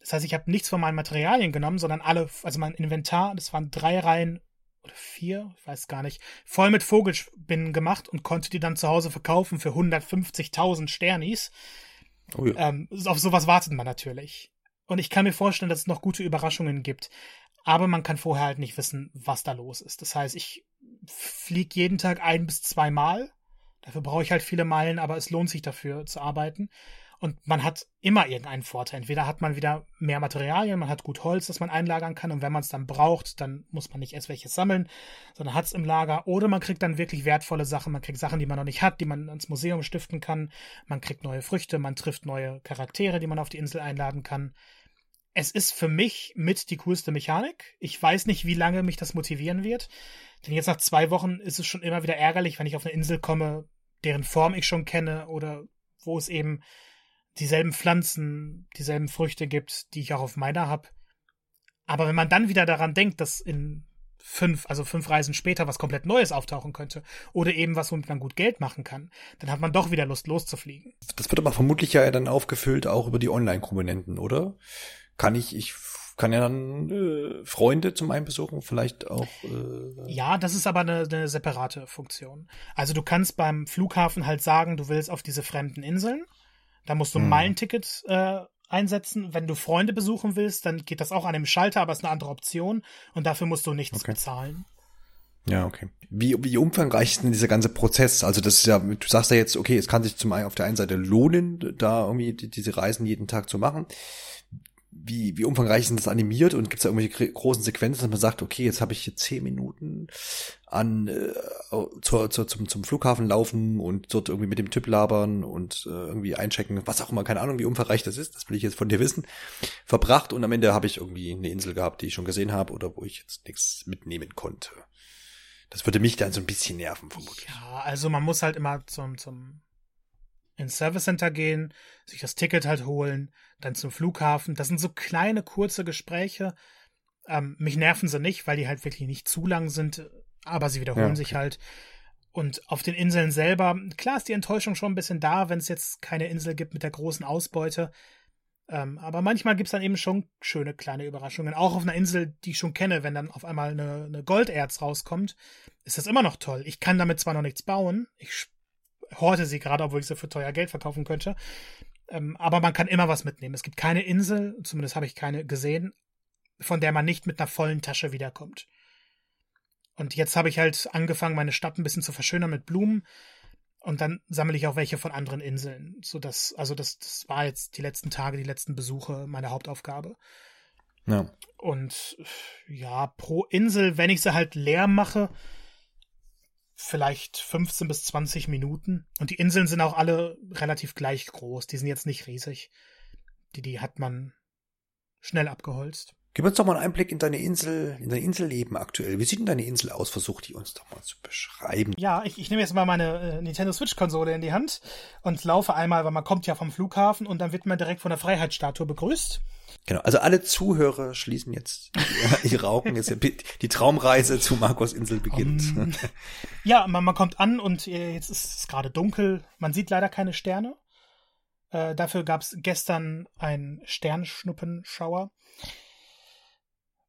Das heißt, ich habe nichts von meinen Materialien genommen, sondern alle, also mein Inventar, das waren drei Reihen oder vier, ich weiß gar nicht, voll mit Vogelspinnen gemacht und konnte die dann zu Hause verkaufen für 150.000 Sternis. Oh ja. ähm, auf sowas wartet man natürlich. Und ich kann mir vorstellen, dass es noch gute Überraschungen gibt. Aber man kann vorher halt nicht wissen, was da los ist. Das heißt, ich fliege jeden Tag ein bis zwei Mal. Dafür brauche ich halt viele Meilen, aber es lohnt sich dafür zu arbeiten. Und man hat immer irgendeinen Vorteil. Entweder hat man wieder mehr Materialien, man hat gut Holz, das man einlagern kann. Und wenn man es dann braucht, dann muss man nicht erst welches sammeln, sondern hat es im Lager. Oder man kriegt dann wirklich wertvolle Sachen. Man kriegt Sachen, die man noch nicht hat, die man ans Museum stiften kann. Man kriegt neue Früchte, man trifft neue Charaktere, die man auf die Insel einladen kann. Es ist für mich mit die coolste Mechanik. Ich weiß nicht, wie lange mich das motivieren wird. Denn jetzt nach zwei Wochen ist es schon immer wieder ärgerlich, wenn ich auf eine Insel komme, deren Form ich schon kenne oder wo es eben dieselben Pflanzen, dieselben Früchte gibt, die ich auch auf meiner habe. Aber wenn man dann wieder daran denkt, dass in fünf, also fünf Reisen später was komplett Neues auftauchen könnte oder eben was, womit man gut Geld machen kann, dann hat man doch wieder Lust loszufliegen. Das wird aber vermutlich ja dann aufgefüllt auch über die Online-Komponenten, oder? Kann ich, ich kann ja dann äh, Freunde zum Einbesuchen vielleicht auch. Äh, ja, das ist aber eine, eine separate Funktion. Also du kannst beim Flughafen halt sagen, du willst auf diese fremden Inseln da musst du ein hm. Meilenticket äh, einsetzen. Wenn du Freunde besuchen willst, dann geht das auch an dem Schalter, aber ist eine andere Option und dafür musst du nichts okay. bezahlen. Ja, okay. Wie, wie umfangreich ist denn dieser ganze Prozess? Also das ist ja, du sagst ja jetzt, okay, es kann sich zum einen auf der einen Seite lohnen, da irgendwie diese Reisen jeden Tag zu machen wie, wie umfangreich ist das animiert und gibt es da irgendwelche großen Sequenzen, dass man sagt, okay, jetzt habe ich hier zehn Minuten an äh, zur, zur, zum, zum Flughafen laufen und dort irgendwie mit dem Typ labern und äh, irgendwie einchecken, was auch immer, keine Ahnung, wie umfangreich das ist, das will ich jetzt von dir wissen, verbracht und am Ende habe ich irgendwie eine Insel gehabt, die ich schon gesehen habe oder wo ich jetzt nichts mitnehmen konnte. Das würde mich dann so ein bisschen nerven, vermutlich. Ja, also man muss halt immer zum, zum ins Service Center gehen, sich das Ticket halt holen, dann zum Flughafen. Das sind so kleine, kurze Gespräche. Ähm, mich nerven sie nicht, weil die halt wirklich nicht zu lang sind, aber sie wiederholen ja, okay. sich halt. Und auf den Inseln selber, klar ist die Enttäuschung schon ein bisschen da, wenn es jetzt keine Insel gibt mit der großen Ausbeute. Ähm, aber manchmal gibt es dann eben schon schöne kleine Überraschungen. Auch auf einer Insel, die ich schon kenne, wenn dann auf einmal eine, eine Golderz rauskommt, ist das immer noch toll. Ich kann damit zwar noch nichts bauen, ich horte sie gerade, obwohl ich sie für teuer Geld verkaufen könnte. Ähm, aber man kann immer was mitnehmen. Es gibt keine Insel, zumindest habe ich keine gesehen, von der man nicht mit einer vollen Tasche wiederkommt. Und jetzt habe ich halt angefangen, meine Stadt ein bisschen zu verschönern mit Blumen. Und dann sammle ich auch welche von anderen Inseln. So dass, also das, das war jetzt die letzten Tage, die letzten Besuche meine Hauptaufgabe. Ja. Und ja, pro Insel, wenn ich sie halt leer mache, vielleicht 15 bis 20 Minuten. Und die Inseln sind auch alle relativ gleich groß. Die sind jetzt nicht riesig. Die, die hat man schnell abgeholzt. Gib uns doch mal einen Einblick in deine Insel, in dein Inselleben aktuell. Wie sieht denn deine Insel aus? Versuch die uns doch mal zu beschreiben. Ja, ich, ich nehme jetzt mal meine äh, Nintendo Switch-Konsole in die Hand und laufe einmal, weil man kommt ja vom Flughafen und dann wird man direkt von der Freiheitsstatue begrüßt. Genau, also alle Zuhörer schließen jetzt ihre Augen. Jetzt die Traumreise zu Marcos Insel beginnt. Um, [LAUGHS] ja, man, man kommt an und äh, jetzt ist es gerade dunkel. Man sieht leider keine Sterne. Äh, dafür gab es gestern einen Sternschnuppenschauer.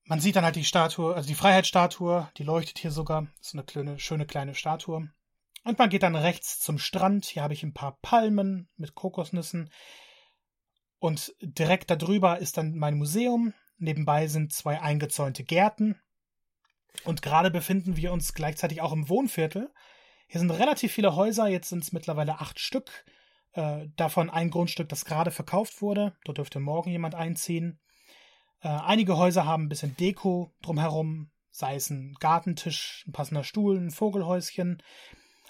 Man sieht dann halt die Statue, also die Freiheitsstatue, die leuchtet hier sogar. Ist eine kleine, schöne kleine Statue. Und man geht dann rechts zum Strand. Hier habe ich ein paar Palmen mit Kokosnüssen. Und direkt darüber ist dann mein Museum. Nebenbei sind zwei eingezäunte Gärten. Und gerade befinden wir uns gleichzeitig auch im Wohnviertel. Hier sind relativ viele Häuser, jetzt sind es mittlerweile acht Stück. Äh, davon ein Grundstück, das gerade verkauft wurde. Dort dürfte morgen jemand einziehen. Äh, einige Häuser haben ein bisschen Deko drumherum, sei es ein Gartentisch, ein passender Stuhl, ein Vogelhäuschen.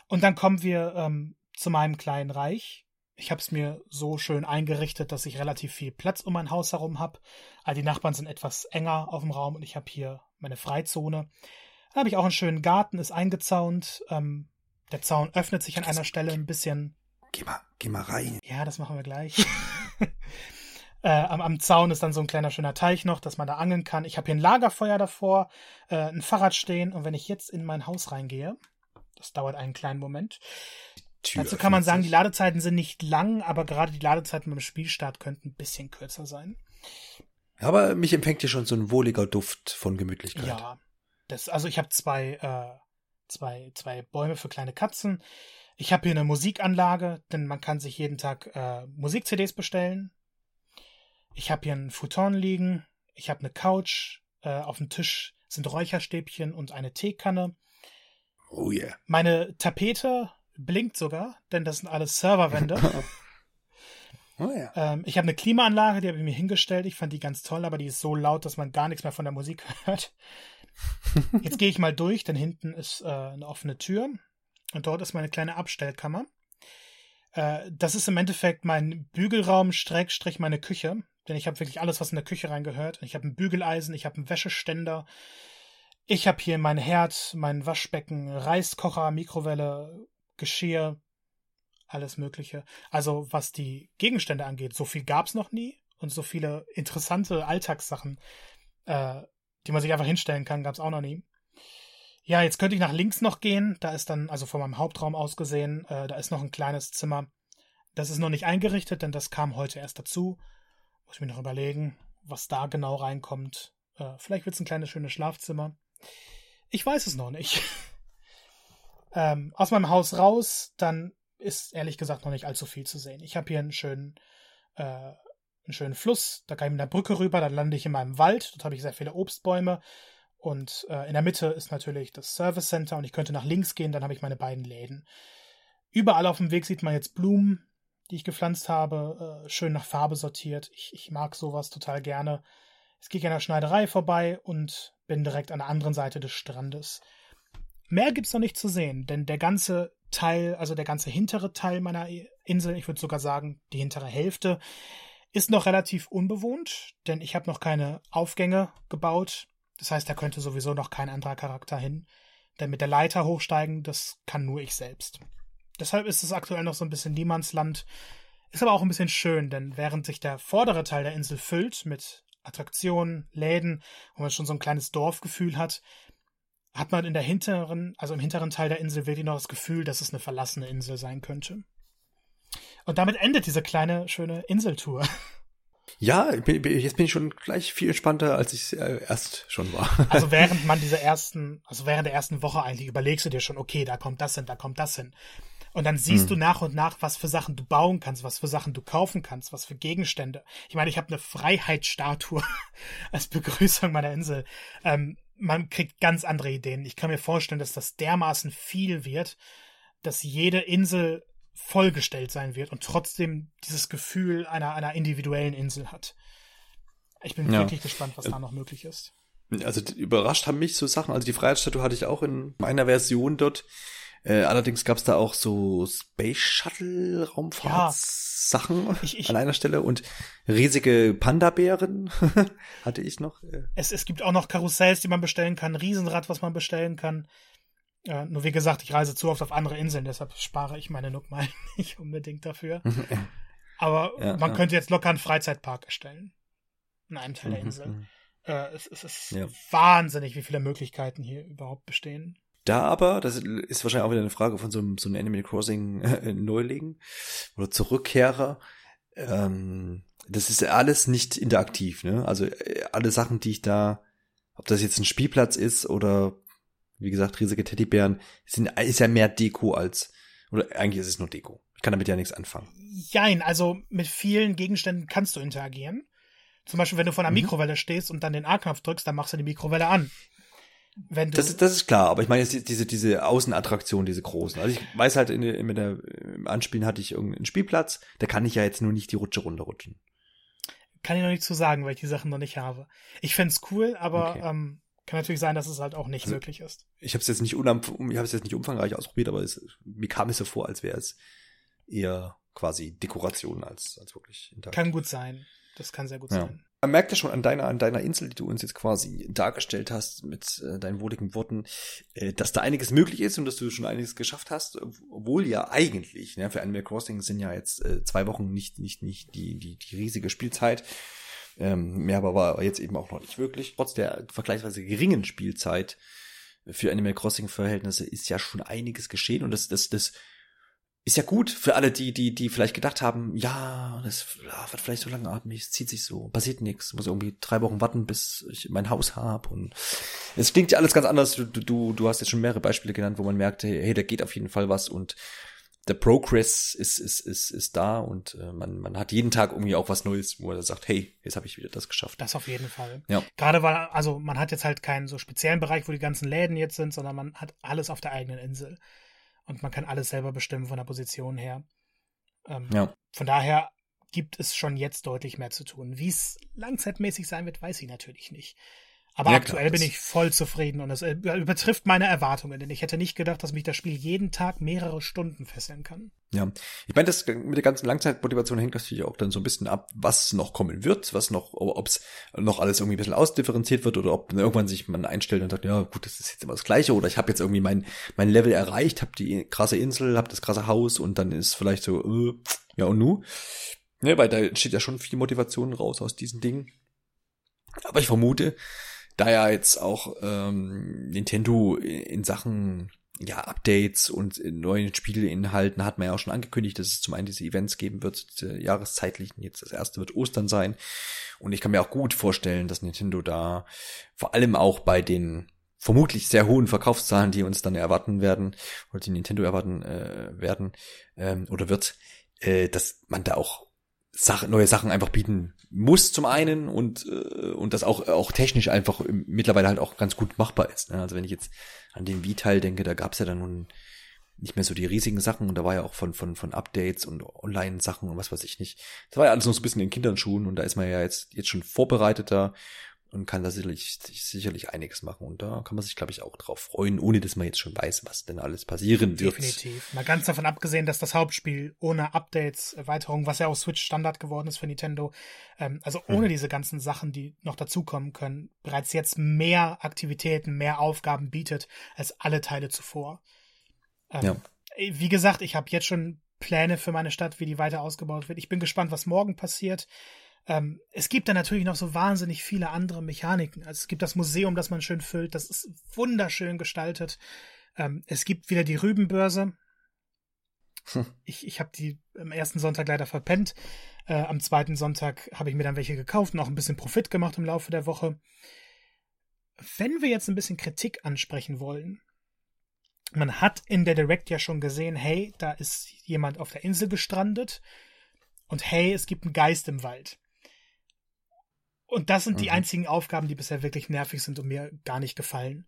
Und dann kommen wir ähm, zu meinem kleinen Reich. Ich habe es mir so schön eingerichtet, dass ich relativ viel Platz um mein Haus herum habe. All die Nachbarn sind etwas enger auf dem Raum und ich habe hier meine Freizone. Dann habe ich auch einen schönen Garten, ist eingezaunt. Ähm, der Zaun öffnet sich an einer Stelle ein bisschen. Geh mal, geh mal rein. Ja, das machen wir gleich. [LAUGHS] Äh, am, am Zaun ist dann so ein kleiner schöner Teich noch, dass man da angeln kann. Ich habe hier ein Lagerfeuer davor, äh, ein Fahrrad stehen und wenn ich jetzt in mein Haus reingehe, das dauert einen kleinen Moment. Tür Dazu kann man sagen, die Ladezeiten sind nicht lang, aber gerade die Ladezeiten beim Spielstart könnten ein bisschen kürzer sein. Aber mich empfängt hier schon so ein wohliger Duft von Gemütlichkeit. Ja, das, also ich habe zwei, äh, zwei, zwei Bäume für kleine Katzen. Ich habe hier eine Musikanlage, denn man kann sich jeden Tag äh, Musik-CDs bestellen. Ich habe hier einen Futon liegen. Ich habe eine Couch. Äh, auf dem Tisch sind Räucherstäbchen und eine Teekanne. Oh yeah. Meine Tapete blinkt sogar, denn das sind alles Serverwände. [LAUGHS] oh ja. Ähm, ich habe eine Klimaanlage, die habe ich mir hingestellt. Ich fand die ganz toll, aber die ist so laut, dass man gar nichts mehr von der Musik [LAUGHS] hört. [LAUGHS] Jetzt gehe ich mal durch, denn hinten ist äh, eine offene Tür und dort ist meine kleine Abstellkammer. Äh, das ist im Endeffekt mein Bügelraum, Streckstrich meine Küche, denn ich habe wirklich alles, was in der Küche reingehört. Ich habe ein Bügeleisen, ich habe einen Wäscheständer, ich habe hier mein Herd, mein Waschbecken, Reiskocher, Mikrowelle, Geschirr, alles Mögliche. Also was die Gegenstände angeht, so viel gab's noch nie und so viele interessante Alltagssachen, äh, die man sich einfach hinstellen kann, gab's auch noch nie. Ja, jetzt könnte ich nach links noch gehen. Da ist dann, also von meinem Hauptraum aus gesehen, äh, da ist noch ein kleines Zimmer. Das ist noch nicht eingerichtet, denn das kam heute erst dazu. Muss ich mir noch überlegen, was da genau reinkommt. Äh, vielleicht wird es ein kleines, schönes Schlafzimmer. Ich weiß es noch nicht. [LAUGHS] ähm, aus meinem Haus raus, dann ist ehrlich gesagt noch nicht allzu viel zu sehen. Ich habe hier einen schönen, äh, einen schönen Fluss, da kann ich mit einer Brücke rüber, dann lande ich in meinem Wald, dort habe ich sehr viele Obstbäume und äh, in der Mitte ist natürlich das Service Center und ich könnte nach links gehen, dann habe ich meine beiden Läden. Überall auf dem Weg sieht man jetzt Blumen, die ich gepflanzt habe, äh, schön nach Farbe sortiert. Ich, ich mag sowas total gerne. Gehe ich an der Schneiderei vorbei und bin direkt an der anderen Seite des Strandes. Mehr gibt's noch nicht zu sehen, denn der ganze Teil, also der ganze hintere Teil meiner Insel, ich würde sogar sagen, die hintere Hälfte, ist noch relativ unbewohnt, denn ich habe noch keine Aufgänge gebaut. Das heißt, da könnte sowieso noch kein anderer Charakter hin. Denn mit der Leiter hochsteigen, das kann nur ich selbst. Deshalb ist es aktuell noch so ein bisschen Niemandsland. Ist aber auch ein bisschen schön, denn während sich der vordere Teil der Insel füllt mit Attraktionen, Läden, wo man schon so ein kleines Dorfgefühl hat, hat man in der hinteren, also im hinteren Teil der Insel wirklich noch das Gefühl, dass es eine verlassene Insel sein könnte. Und damit endet diese kleine, schöne Inseltour. [LAUGHS] Ja, jetzt bin ich schon gleich viel entspannter, als ich äh, erst schon war. [LAUGHS] Also während man diese ersten, also während der ersten Woche eigentlich überlegst du dir schon, okay, da kommt das hin, da kommt das hin. Und dann siehst hm. du nach und nach, was für Sachen du bauen kannst, was für Sachen du kaufen kannst, was für Gegenstände. Ich meine, ich habe eine Freiheitsstatue [LAUGHS] als Begrüßung meiner Insel. Ähm, man kriegt ganz andere Ideen. Ich kann mir vorstellen, dass das dermaßen viel wird, dass jede Insel vollgestellt sein wird und trotzdem dieses Gefühl einer, einer individuellen Insel hat. Ich bin ja. wirklich gespannt, was da noch möglich ist. Also überrascht haben mich so Sachen. Also die Freiheitsstatue hatte ich auch in meiner Version dort. Äh, allerdings gab es da auch so Space Shuttle Raumfahrtsachen ja. ich, ich, an einer Stelle und riesige Panda-Bären [LAUGHS] hatte ich noch. Äh. Es, es gibt auch noch Karussells, die man bestellen kann, Riesenrad, was man bestellen kann. Äh, nur wie gesagt, ich reise zu oft auf andere Inseln, deshalb spare ich meine Nook mal [LAUGHS] nicht unbedingt dafür. [LAUGHS] Aber ja, man ja. könnte jetzt locker einen Freizeitpark erstellen. In einem Teil der mhm, Insel. Mhm. Äh, es, es, ist ja. wahnsinnig, wie viele Möglichkeiten hier überhaupt bestehen. Da aber, das ist wahrscheinlich auch wieder eine Frage von so einem, so einem Animal Crossing äh, Neuling oder Zurückkehrer. Ähm, das ist alles nicht interaktiv, ne? Also äh, alle Sachen, die ich da, ob das jetzt ein Spielplatz ist oder wie gesagt, riesige Teddybären, sind, ist ja mehr Deko als, oder eigentlich ist es nur Deko. Ich kann damit ja nichts anfangen. Jein, also mit vielen Gegenständen kannst du interagieren. Zum Beispiel, wenn du vor einer mhm. Mikrowelle stehst und dann den A-Knopf drückst, dann machst du die Mikrowelle an. Wenn du das, ist, das ist klar, aber ich meine jetzt diese, diese Außenattraktion, diese großen. Also ich weiß halt, in, in, der, im Anspielen hatte ich irgendeinen Spielplatz, da kann ich ja jetzt nur nicht die Rutsche runterrutschen. Kann ich noch nicht zu sagen, weil ich die Sachen noch nicht habe. Ich fände cool, aber okay. ähm, kann natürlich sein, dass es halt auch nicht also, möglich ist. Ich habe es jetzt nicht unam ich habe es jetzt nicht umfangreich ausprobiert, aber es, mir kam es so vor, als wäre es eher quasi Dekoration als, als wirklich interaktiv. Kann gut sein. Das kann sehr gut ja. sein. Man merkt ja schon an deiner, an deiner Insel, die du uns jetzt quasi dargestellt hast mit äh, deinen wohligen Worten, äh, dass da einiges möglich ist und dass du schon einiges geschafft hast, obwohl ja eigentlich, ne, für Animal Crossing sind ja jetzt äh, zwei Wochen nicht, nicht, nicht die, die, die riesige Spielzeit. Ähm, mehr aber war jetzt eben auch noch nicht wirklich. Trotz der vergleichsweise geringen Spielzeit für Animal Crossing Verhältnisse ist ja schon einiges geschehen und das, das, das ist ja gut für alle, die, die, die vielleicht gedacht haben, ja, das wird vielleicht so langatmig, es zieht sich so, passiert nichts, muss irgendwie drei Wochen warten, bis ich mein Haus hab und es klingt ja alles ganz anders. Du, du, du hast jetzt schon mehrere Beispiele genannt, wo man merkt, hey, hey da geht auf jeden Fall was und der Progress ist, ist, ist, ist da und äh, man, man hat jeden Tag irgendwie auch was Neues, wo er sagt, hey, jetzt habe ich wieder das geschafft. Das auf jeden Fall. Ja. Gerade weil, also man hat jetzt halt keinen so speziellen Bereich, wo die ganzen Läden jetzt sind, sondern man hat alles auf der eigenen Insel. Und man kann alles selber bestimmen von der Position her. Ähm, Ja. Von daher gibt es schon jetzt deutlich mehr zu tun. Wie es langzeitmäßig sein wird, weiß ich natürlich nicht. Aber Ja, klar, aktuell bin das- ich voll zufrieden und es äh, übertrifft meine Erwartungen, denn ich hätte nicht gedacht, dass mich das Spiel jeden Tag mehrere Stunden fesseln kann. Ja, ich meine, das mit der ganzen Langzeitmotivation hängt natürlich auch dann so ein bisschen ab, was noch kommen wird, was noch, ob es noch alles irgendwie ein bisschen ausdifferenziert wird oder ob irgendwann sich man einstellt und sagt, ja gut, das ist jetzt immer das Gleiche oder ich habe jetzt irgendwie mein mein Level erreicht, habe die krasse Insel, habe das krasse Haus und dann ist vielleicht so, äh, ja und nu? Ne, weil da entsteht ja schon viel Motivation raus aus diesen Dingen. Aber ich vermute, da ja jetzt auch ähm, Nintendo in Sachen ja, Updates und neuen Spielinhalten hat man ja auch schon angekündigt, dass es zum einen diese Events geben wird, diese jahreszeitlichen. Jetzt das erste wird Ostern sein. Und ich kann mir auch gut vorstellen, dass Nintendo da vor allem auch bei den vermutlich sehr hohen Verkaufszahlen, die uns dann erwarten werden, oder die Nintendo erwarten äh, werden, ähm, oder wird, äh, dass man da auch Sache, neue Sachen einfach bieten muss zum einen und äh, und das auch auch technisch einfach mittlerweile halt auch ganz gut machbar ist. Ne? Also wenn ich jetzt an den Wii-Teil denke, da gab's ja dann nun nicht mehr so die riesigen Sachen und da war ja auch von von von Updates und Online-Sachen und was weiß ich nicht. Das war ja alles noch so ein bisschen in Kinderschuhen und da ist man ja jetzt jetzt schon vorbereiteter und kann da sicherlich sicherlich einiges machen und da kann man sich glaube ich auch drauf freuen, ohne dass man jetzt schon weiß, was denn alles passieren wird. Definitiv. Mal ganz davon abgesehen, dass das Hauptspiel ohne Updates, Erweiterungen, was ja auch Switch Standard geworden ist für Nintendo, ähm, also ohne diese ganzen Sachen, die noch dazukommen können, bereits jetzt mehr Aktivitäten, mehr Aufgaben bietet als alle Teile zuvor. Ähm, Ja. Wie gesagt, ich habe jetzt schon Pläne für meine Stadt, wie die weiter ausgebaut wird. Ich bin gespannt, was morgen passiert. Ähm, es gibt da natürlich noch so wahnsinnig viele andere Mechaniken. Also es gibt das Museum, das man schön füllt. Das ist wunderschön gestaltet. Ähm, es gibt wieder die Rübenbörse. Hm. Ich, ich habe die am ersten Sonntag leider verpennt. Äh, am zweiten Sonntag habe ich mir dann welche gekauft und auch ein bisschen Profit gemacht im Laufe der Woche. Wenn wir jetzt ein bisschen Kritik ansprechen wollen, man hat in der Direct ja schon gesehen, hey, da ist jemand auf der Insel gestrandet und hey, es gibt einen Geist im Wald. Und das sind die Mhm. einzigen Aufgaben, die bisher wirklich nervig sind und mir gar nicht gefallen.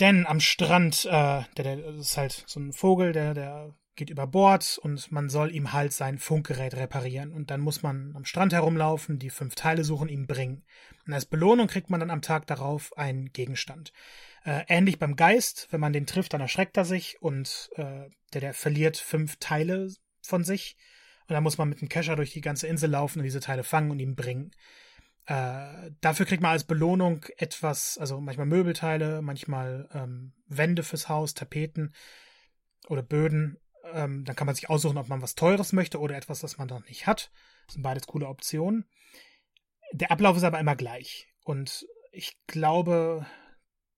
Denn am Strand, äh, der, der das ist halt so ein Vogel, der, der geht über Bord und man soll ihm halt sein Funkgerät reparieren. Und dann muss man am Strand herumlaufen, die fünf Teile suchen, ihm bringen. Und als Belohnung kriegt man dann am Tag darauf einen Gegenstand. Äh, ähnlich beim Geist, wenn man den trifft, dann erschreckt er sich und äh, der, der verliert fünf Teile von sich. Und dann muss man mit dem Kescher durch die ganze Insel laufen und diese Teile fangen und ihm bringen. Äh, dafür kriegt man als Belohnung etwas, also manchmal Möbelteile, manchmal ähm, Wände fürs Haus, Tapeten oder Böden. Ähm, dann kann man sich aussuchen, ob man was Teures möchte oder etwas, das man noch nicht hat. Das sind beides coole Optionen. Der Ablauf ist aber immer gleich. Und ich glaube,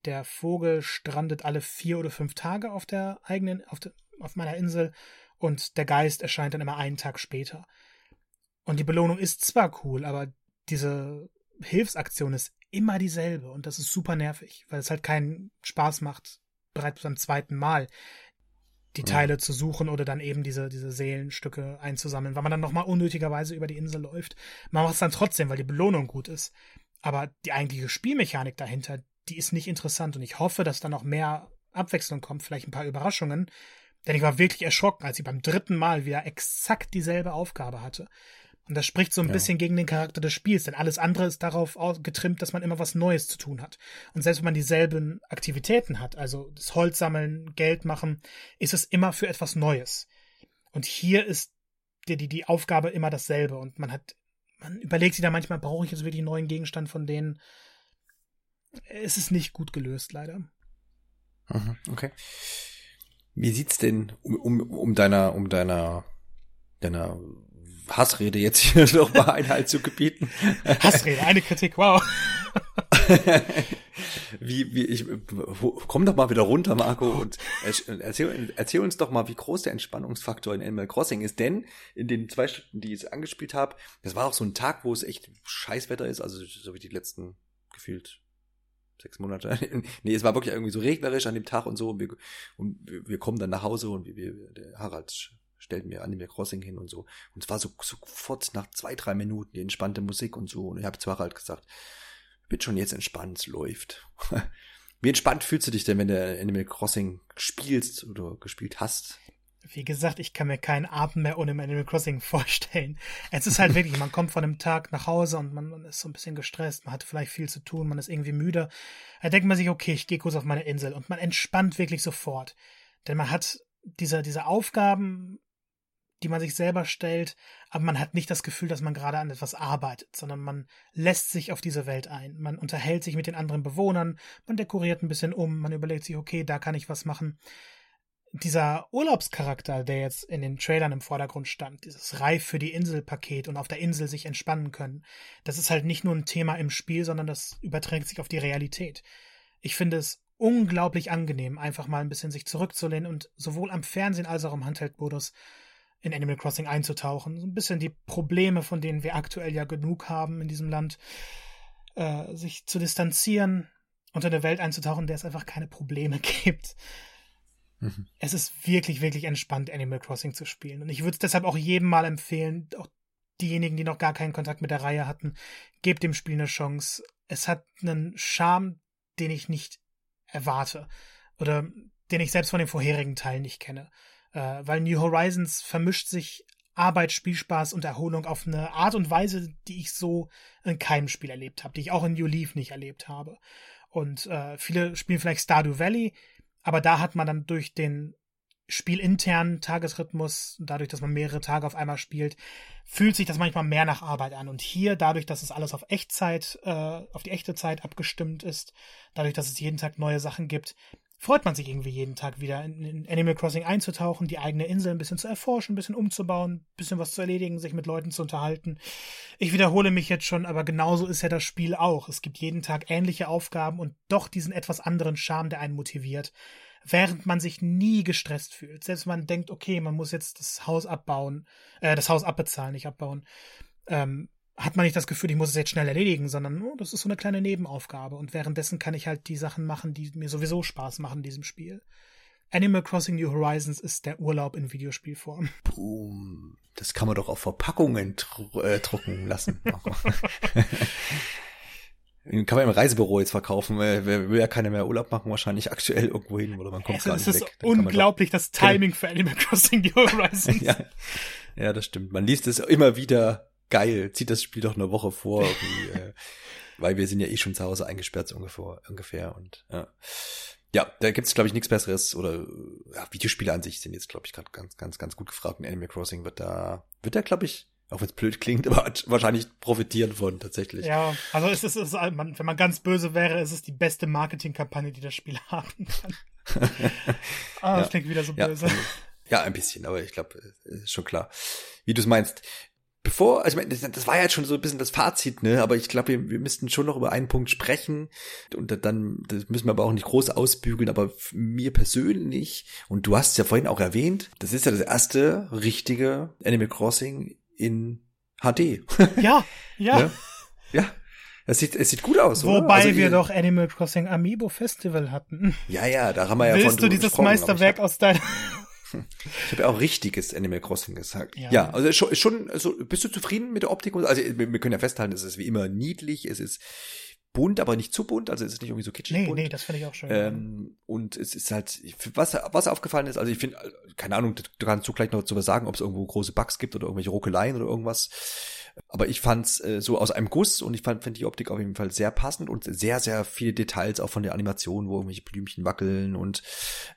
der Vogel strandet alle vier oder fünf Tage auf der eigenen, auf, der, auf meiner Insel und der Geist erscheint dann immer einen Tag später. Und die Belohnung ist zwar cool, aber diese Hilfsaktion ist immer dieselbe und das ist super nervig, weil es halt keinen Spaß macht, bereits beim zweiten Mal die Ja. Teile zu suchen oder dann eben diese, diese Seelenstücke einzusammeln, weil man dann nochmal unnötigerweise über die Insel läuft. Man macht es dann trotzdem, weil die Belohnung gut ist. Aber die eigentliche Spielmechanik dahinter, die ist nicht interessant und ich hoffe, dass da noch mehr Abwechslung kommt, vielleicht ein paar Überraschungen. Denn ich war wirklich erschrocken, als ich beim dritten Mal wieder exakt dieselbe Aufgabe hatte. Und das spricht so ein Ja. bisschen gegen den Charakter des Spiels, denn alles andere ist darauf au- getrimmt, dass man immer was Neues zu tun hat. Und selbst wenn man dieselben Aktivitäten hat, also das Holz sammeln, Geld machen, ist es immer für etwas Neues. Und hier ist die, die, die Aufgabe immer dasselbe und man hat, man überlegt sich da manchmal, brauche ich jetzt wirklich einen neuen Gegenstand von denen? Es ist nicht gut gelöst, leider. Okay. Wie sieht's denn um, um, um deiner, um deiner, deiner Hassrede jetzt hier [LAUGHS] noch mal Einhalt zu gebieten? Hassrede, eine Kritik, wow. [LAUGHS] wie, wie ich, komm doch mal wieder runter, Marco, und erzähl, erzähl uns doch mal, wie groß der Entspannungsfaktor in Animal Crossing ist, denn in den zwei Stunden, die ich angespielt habe, das war auch so ein Tag, wo es echt Scheißwetter ist, also so wie die letzten gefühlt sechs Monate. [LAUGHS] nee, es war wirklich irgendwie so regnerisch an dem Tag und so. Und wir, und wir kommen dann nach Hause und wir, wir, der Harald stellt mir Animal Crossing hin und so. Und es war so sofort nach zwei, drei Minuten die entspannte Musik und so. Und ich habe zu Harald gesagt, wird schon jetzt entspannt, es läuft. [LAUGHS] Wie entspannt fühlst du dich denn, wenn du Animal Crossing spielst oder gespielt hast? Wie gesagt, ich kann mir keinen Abend mehr ohne Animal Crossing [LAUGHS] vorstellen. Es ist halt wirklich, man kommt von einem Tag nach Hause und man, man, ist so ein bisschen gestresst, man hat vielleicht viel zu tun, man ist irgendwie müde. Da denkt man sich, okay, ich gehe kurz auf meine Insel und man entspannt wirklich sofort. Denn man hat diese, diese Aufgaben, die man sich selber stellt, aber man hat nicht das Gefühl, dass man gerade an etwas arbeitet, sondern man lässt sich auf diese Welt ein. Man unterhält sich mit den anderen Bewohnern, man dekoriert ein bisschen um, man überlegt sich, okay, da kann ich was machen dieser Urlaubscharakter, der jetzt in den Trailern im Vordergrund stand, dieses Reif für die Insel-Paket und auf der Insel sich entspannen können, das ist halt nicht nur ein Thema im Spiel, sondern das überträgt sich auf die Realität. Ich finde es unglaublich angenehm, einfach mal ein bisschen sich zurückzulehnen und sowohl am Fernsehen als auch im Handheldmodus in Animal Crossing einzutauchen. So ein bisschen die Probleme, von denen wir aktuell ja genug haben in diesem Land, äh, sich zu distanzieren, unter eine Welt einzutauchen, in der es einfach keine Probleme [LAUGHS] gibt. Mhm. Es ist wirklich, wirklich entspannt, Animal Crossing zu spielen. Und ich würde es deshalb auch jedem mal empfehlen, auch diejenigen, die noch gar keinen Kontakt mit der Reihe hatten, gebt dem Spiel eine Chance. Es hat einen Charme, den ich nicht erwarte. Oder den ich selbst von den vorherigen Teilen nicht kenne. Äh, weil New Horizons vermischt sich Arbeit, Spielspaß und Erholung auf eine Art und Weise, die ich so in keinem Spiel erlebt habe, die ich auch in New Leaf nicht erlebt habe. Und äh, viele spielen vielleicht Stardew Valley, aber da hat man dann durch den spielinternen Tagesrhythmus, dadurch, dass man mehrere Tage auf einmal spielt, fühlt sich das manchmal mehr nach Arbeit an. Und hier, dadurch, dass es alles auf Echtzeit, äh, auf die echte Zeit abgestimmt ist, dadurch, dass es jeden Tag neue Sachen gibt, freut man sich irgendwie jeden Tag wieder in, Animal Crossing einzutauchen, die eigene Insel ein bisschen zu erforschen, ein bisschen umzubauen, ein bisschen was zu erledigen, sich mit Leuten zu unterhalten. Ich wiederhole mich jetzt schon, aber genauso ist ja das Spiel auch. Es gibt jeden Tag ähnliche Aufgaben und doch diesen etwas anderen Charme, der einen motiviert, während man sich nie gestresst fühlt. Selbst wenn man denkt, okay, man muss jetzt das Haus abbauen, äh, das Haus abbezahlen, nicht abbauen. Ähm, hat man nicht das Gefühl, ich muss es jetzt schnell erledigen, sondern oh, das ist so eine kleine Nebenaufgabe. Und währenddessen kann ich halt die Sachen machen, die mir sowieso Spaß machen in diesem Spiel. Animal Crossing New Horizons ist der Urlaub in Videospielform. Boom. Das kann man doch auf Verpackungen dr äh, drucken lassen. [LAUGHS] kann man im Reisebüro jetzt verkaufen, weil will ja keiner mehr Urlaub machen, wahrscheinlich aktuell irgendwo hin oder man kommt es, gar nicht es ist weg. unglaublich, das Timing für Animal Crossing New [LAUGHS] Horizons. ja. ja, das stimmt. Man liest es immer wieder geil, zieht das Spiel doch eine Woche vor, [LAUGHS] äh, weil wir sind ja eh schon zu Hause eingesperrt ungefähr, ungefähr und ja. Ja, da gibt's glaube ich nichts besseres oder ja, Videospiele an sich sind jetzt glaube ich gerade ganz ganz ganz gut gefragt und Animal Crossing wird da wird da glaube ich auch wenn es blöd klingt, [LAUGHS] aber wahrscheinlich profitieren von tatsächlich. Ja, also es ist, es ist wenn man ganz böse wäre, ist es die beste Marketingkampagne, die das Spiel [LAUGHS] haben kann. ah, das ja. klingt wieder so böse. Ja, ja, ein bisschen, aber ich glaube, ist schon klar. Wie du es meinst bevor, also ich meine, das, war ja jetzt schon so ein bisschen das Fazit, ne? Aber ich glaube, wir, wir müssten schon noch über einen Punkt sprechen. Und dann, das müssen wir aber auch nicht groß ausbügeln, aber mir persönlich, und du hast es ja vorhin auch erwähnt, das ist ja das erste richtige Animal Crossing in HD. [LAUGHS] Ja, ja. ne? Ja. Es sieht, es sieht gut aus, Wobei also, wir doch Animal Crossing Amiibo Festival hatten. Ja, ja, da haben wir ja Willst von du dieses Meisterwerk aus deiner ich habe ja auch richtiges Animal Crossing gesagt. Ja, ja also schon, schon also bist du zufrieden mit der Optik? Also wir, können ja festhalten, es ist wie immer niedlich, es ist bunt, aber nicht zu bunt, also es ist nicht irgendwie so kitschig nee, bunt. Nee, das finde ich auch schön. Ähm, und es ist halt, was, was aufgefallen ist, also ich finde, keine Ahnung, du kannst du gleich noch zu was sagen, ob es irgendwo große Bugs gibt oder irgendwelche Ruckeleien oder irgendwas. Aber ich fand's äh, so aus einem Guss und ich fand, find die Optik auf jeden Fall sehr passend und sehr, sehr viele Details auch von der Animation, wo irgendwelche Blümchen wackeln und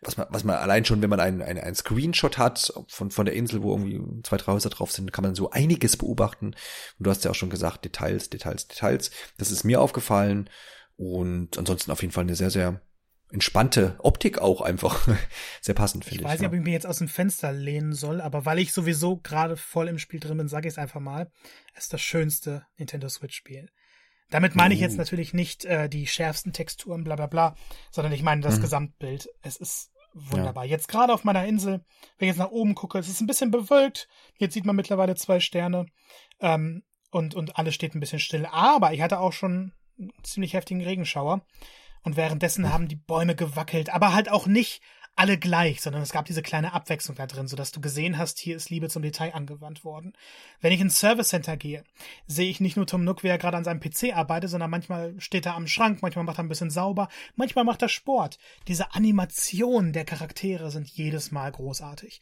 was man, was man allein schon, wenn man einen, einen, einen Screenshot hat von, von der Insel, wo irgendwie zwei, drei Häuser drauf sind, kann man so einiges beobachten. Und du hast ja auch schon gesagt, Details, Details, Details. Das ist mir aufgefallen und ansonsten auf jeden Fall eine sehr, sehr entspannte Optik auch einfach [LAUGHS] sehr passend, finde ich. Ich weiß nicht, ob ich mir jetzt aus dem Fenster lehnen soll, aber weil ich sowieso gerade voll im Spiel drin bin, sage ich es einfach mal. Es ist das schönste Nintendo Switch-Spiel. Damit meine ich jetzt oh. natürlich nicht äh, die schärfsten Texturen, bla bla bla, sondern ich meine das mhm. Gesamtbild. Es ist wunderbar. Ja. Jetzt gerade auf meiner Insel, wenn ich jetzt nach oben gucke, es ist ein bisschen bewölkt. Jetzt sieht man mittlerweile zwei Sterne. Ähm, und, und alles steht ein bisschen still. Aber ich hatte auch schon einen ziemlich heftigen Regenschauer. Und währenddessen haben die Bäume gewackelt, aber halt auch nicht alle gleich, sondern es gab diese kleine Abwechslung da drin, sodass du gesehen hast, hier ist Liebe zum Detail angewandt worden. Wenn ich ins Service Center gehe, sehe ich nicht nur Tom Nook, wie er gerade an seinem PC arbeitet, sondern manchmal steht er am Schrank, manchmal macht er ein bisschen sauber, manchmal macht er Sport. Diese Animationen der Charaktere sind jedes Mal großartig.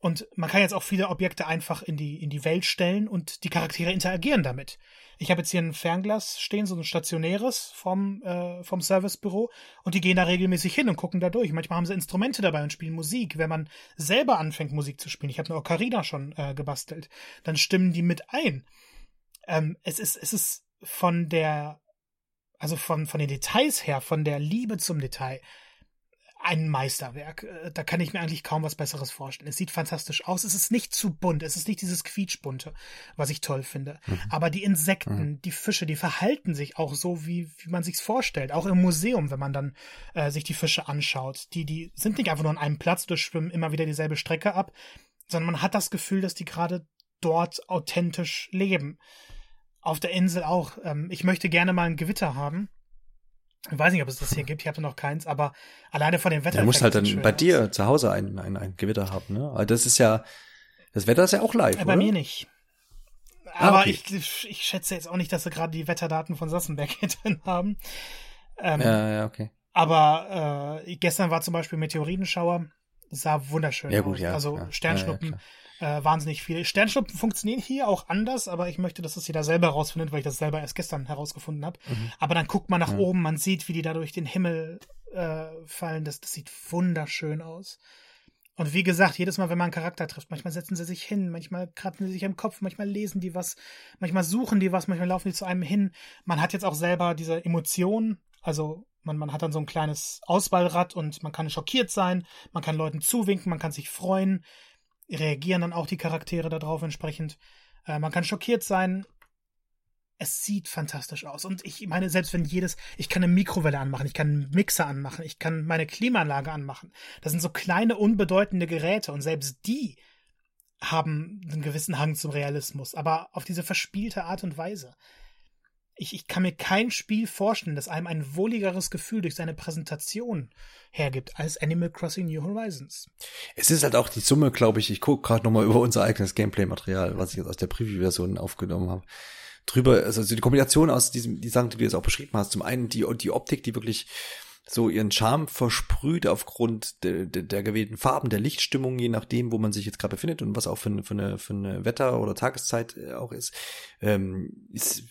Und man kann jetzt auch viele Objekte einfach in die, in die Welt stellen und die Charaktere interagieren damit. Ich habe jetzt hier ein Fernglas stehen, so ein stationäres vom, äh, vom Servicebüro und die gehen da regelmäßig hin und gucken da durch. Manchmal haben sie Instrumente dabei und spielen Musik. Wenn man selber anfängt, Musik zu spielen, ich habe eine Ocarina schon äh, gebastelt, dann stimmen die mit ein. Ähm, es ist, es ist von der, also von, von den Details her, von der Liebe zum Detail, ein Meisterwerk. Äh, da kann ich mir eigentlich kaum was Besseres vorstellen. Es sieht fantastisch aus. Es ist nicht zu bunt. Es ist nicht dieses quietschbunte, was ich toll finde. Mhm. Aber die Insekten, mhm. die Fische, die verhalten sich auch so, wie, wie man sich's vorstellt. Auch im Museum, wenn man dann äh, sich die Fische anschaut. Die, die sind nicht einfach nur an einem Platz, durchschwimmen immer wieder dieselbe Strecke ab, sondern man hat das Gefühl, dass die gerade dort authentisch leben. Auf der Insel auch. Ähm, ich möchte gerne mal ein Gewitter haben ich weiß nicht, ob es das hier gibt, ich habe noch keins, aber alleine von dem Wetter. Du musst halt dann bei dir zu Hause ein, ein, ein Gewitter haben, ne? Aber das ist ja, das Wetter ist ja auch live, ja, Bei oder? mir nicht. Ah, aber ah, okay. ich, ich schätze jetzt auch nicht, dass sie gerade die Wetterdaten von Sassenberg [LAUGHS] drin haben. Ähm, ja, ja, okay. Aber äh, gestern war zum Beispiel Meteoritenschauer, sah wunderschön ja, gut, aus. Ja, also ja, Sternschnuppen. Ja, äh, wahnsinnig viel. Sternschnuppen funktionieren hier auch anders, aber ich möchte, dass es jeder selber herausfindet, weil ich das selber erst gestern herausgefunden habe. Mhm. Aber dann guckt man nach ja. oben, man sieht, wie die da durch den Himmel äh, fallen. Das, das sieht wunderschön aus. Und wie gesagt, jedes Mal, wenn man einen Charakter trifft, manchmal setzen sie sich hin, manchmal kratzen sie sich im Kopf, manchmal lesen die was, manchmal suchen die was, manchmal laufen die zu einem hin. Man hat jetzt auch selber diese Emotionen, also man, man hat dann so ein kleines Auswahlrad und man kann schockiert sein, man kann Leuten zuwinken, man kann sich freuen reagieren dann auch die Charaktere darauf entsprechend. Äh, man kann schockiert sein. Es sieht fantastisch aus. Und ich meine, selbst wenn jedes, ich kann eine Mikrowelle anmachen, ich kann einen Mixer anmachen, ich kann meine Klimaanlage anmachen. Das sind so kleine, unbedeutende Geräte und selbst die haben einen gewissen Hang zum Realismus, aber auf diese verspielte Art und Weise ich, ich kann mir kein Spiel vorstellen, das einem ein wohligeres Gefühl durch seine Präsentation hergibt als Animal Crossing New Horizons. Es ist halt auch die Summe, glaube ich. Ich gucke gerade noch mal über unser eigenes Gameplay-Material, was ich jetzt aus der Preview-Version aufgenommen habe. Drüber, also die Kombination aus diesem, die Sachen, die du jetzt auch beschrieben hast. Zum einen die, die Optik, die wirklich so ihren Charme versprüht aufgrund der, der, der gewählten Farben, der Lichtstimmung, je nachdem, wo man sich jetzt gerade befindet und was auch für für eine, für eine Wetter- oder Tageszeit äh, auch ist, ähm, ist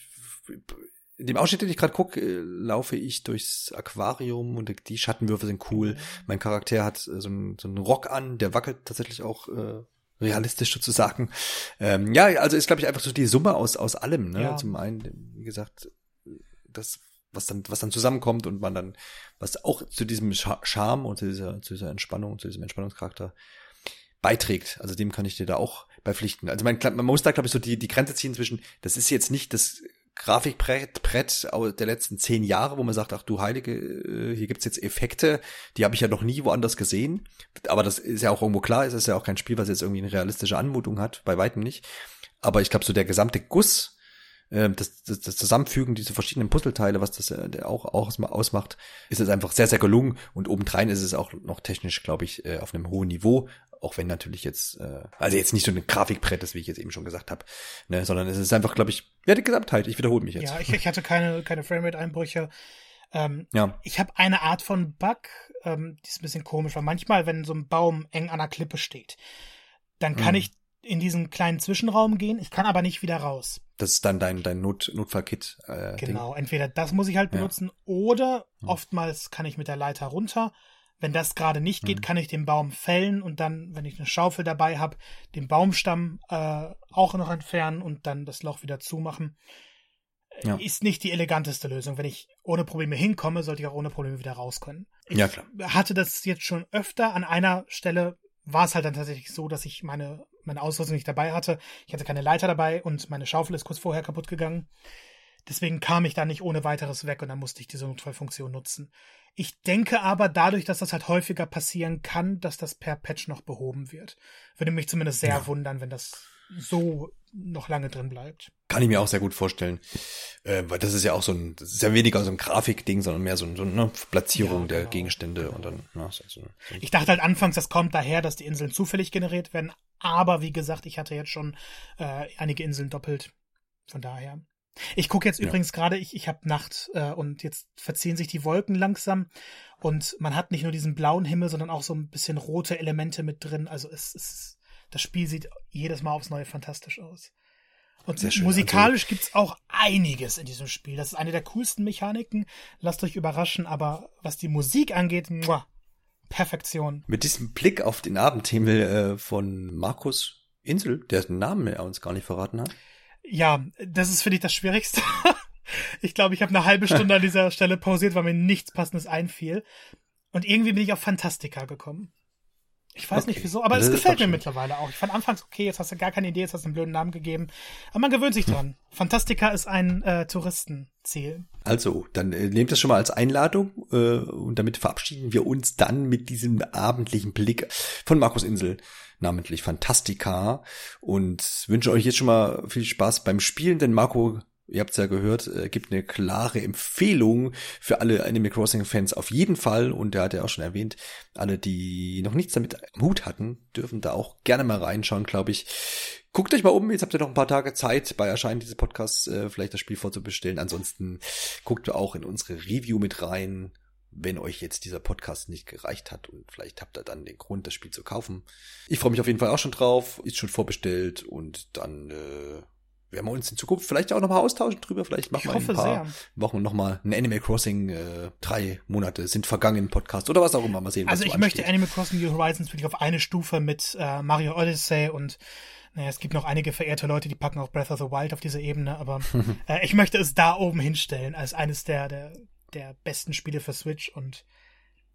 in dem Ausschnitt, den ich gerade gucke, äh, laufe ich durchs Aquarium und die Schattenwürfe sind cool. Mein Charakter hat äh, so einen, so einen Rock an, der wackelt tatsächlich auch äh, realistisch sozusagen. Ähm, ja, also ist, glaube ich, einfach so die Summe aus, aus allem. Ne? Ja. Zum einen, wie gesagt, das, was dann, was dann zusammenkommt und man dann, was auch zu diesem Charme und zu dieser, zu dieser Entspannung, zu diesem Entspannungscharakter beiträgt. Also dem kann ich dir da auch beipflichten. Also man, man muss da, glaube ich, so die, die Grenze ziehen zwischen, das ist jetzt nicht das Grafikbrett Brett der letzten zehn Jahre, wo man sagt, ach du Heilige, äh, hier gibt's jetzt Effekte, die habe ich ja noch nie woanders gesehen. Aber das ist ja auch irgendwo klar, es ist ja auch kein Spiel, was jetzt irgendwie eine realistische Anmutung hat, bei weitem nicht. Aber ich glaube, so der gesamte Guss, das, das, das Zusammenfügen dieser verschiedenen Puzzleteile, was das äh, auch, auch ausmacht, ist es einfach sehr, sehr gelungen. Und obendrein ist es auch noch technisch, glaube ich, äh, auf einem hohen Niveau auch wenn natürlich jetzt, äh, also jetzt nicht so ein Grafikbrett ist, wie ich jetzt eben schon gesagt habe, ne, sondern es ist einfach, glaube ich, ja, die Gesamtheit. Ich wiederhole mich jetzt. Ja, ich, ich hatte keine, keine Framerate-Einbrüche. Ähm, ja. Ich habe eine Art von Bug, ähm, die ist ein bisschen komisch, weil manchmal, wenn so ein Baum eng an einer Klippe steht, dann kann hm. ich in diesen kleinen Zwischenraum gehen, ich kann aber nicht wieder raus. Das ist dann dein, dein Not, Notfallkit. Äh, genau, Ding. entweder das muss ich halt benutzen ja. oder hm. oftmals kann ich mit der Leiter runter wenn das gerade nicht geht, mhm. kann ich den Baum fällen und dann, wenn ich eine Schaufel dabei habe, den Baumstamm äh, auch noch entfernen und dann das Loch wieder zumachen. Ja. Ist nicht die eleganteste Lösung. Wenn ich ohne Probleme hinkomme, sollte ich auch ohne Probleme wieder raus können. Ich ja, klar. hatte das jetzt schon öfter. An einer Stelle war es halt dann tatsächlich so, dass ich meine, meine Ausrüstung nicht dabei hatte. Ich hatte keine Leiter dabei und meine Schaufel ist kurz vorher kaputt gegangen. Deswegen kam ich da nicht ohne weiteres weg und dann musste ich diese Notfallfunktion nutzen. Ich denke aber dadurch, dass das halt häufiger passieren kann, dass das per Patch noch behoben wird. Würde mich zumindest sehr ja. wundern, wenn das so noch lange drin bleibt. Kann ich mir auch sehr gut vorstellen. Äh, weil das ist ja auch so ein, das ist ja weniger so ein Grafikding, sondern mehr so, ein, so eine Platzierung ja, der genau. Gegenstände und dann, na, so, so, Ich dachte halt anfangs, das kommt daher, dass die Inseln zufällig generiert werden. Aber wie gesagt, ich hatte jetzt schon äh, einige Inseln doppelt. Von daher. Ich gucke jetzt ja. übrigens gerade, ich, ich habe Nacht äh, und jetzt verziehen sich die Wolken langsam und man hat nicht nur diesen blauen Himmel, sondern auch so ein bisschen rote Elemente mit drin. Also es ist, das Spiel sieht jedes Mal aufs Neue fantastisch aus. Und schön, musikalisch also, gibt's auch einiges in diesem Spiel. Das ist eine der coolsten Mechaniken. Lasst euch überraschen, aber was die Musik angeht, muah, Perfektion. Mit diesem Blick auf den Abendhimmel äh, von Markus Insel, der den Namen er uns gar nicht verraten hat. Ja, das ist, finde ich, das Schwierigste. [LAUGHS] ich glaube, ich habe eine halbe Stunde an dieser [LAUGHS] Stelle pausiert, weil mir nichts Passendes einfiel. Und irgendwie bin ich auf Fantastica gekommen. Ich weiß okay. nicht wieso, aber das es gefällt mir schön. mittlerweile auch. Ich fand anfangs, okay, jetzt hast du gar keine Idee, jetzt hast du einen blöden Namen gegeben. Aber man gewöhnt sich hm. dran. Fantastica ist ein äh, Touristenziel. Also, dann äh, nehmt das schon mal als Einladung äh, und damit verabschieden wir uns dann mit diesem abendlichen Blick von Markus Insel namentlich Fantastica und wünsche euch jetzt schon mal viel Spaß beim Spielen, denn Marco ihr habt es ja gehört, äh, gibt eine klare Empfehlung für alle Animal Crossing Fans auf jeden Fall. Und er hat ja auch schon erwähnt, alle, die noch nichts damit am Hut hatten, dürfen da auch gerne mal reinschauen, glaube ich. Guckt euch mal um, jetzt habt ihr noch ein paar Tage Zeit, bei Erscheinen dieses Podcasts äh, vielleicht das Spiel vorzubestellen. Ansonsten guckt auch in unsere Review mit rein wenn euch jetzt dieser Podcast nicht gereicht hat und vielleicht habt ihr dann den Grund, das Spiel zu kaufen. Ich freue mich auf jeden Fall auch schon drauf, ist schon vorbestellt und dann äh, werden wir uns in Zukunft vielleicht auch nochmal austauschen drüber. Vielleicht machen ich wir in ein paar sehr. Wochen nochmal ein Animal Crossing, äh, drei Monate sind vergangen Podcast oder was auch immer. Mal sehen, Also ich so möchte Animal Crossing New Horizons wirklich auf eine Stufe mit äh, Mario Odyssey und naja, es gibt noch einige verehrte Leute, die packen auch Breath of the Wild auf diese Ebene, aber [LAUGHS] äh, ich möchte es da oben hinstellen als eines der, der der besten Spiele für Switch und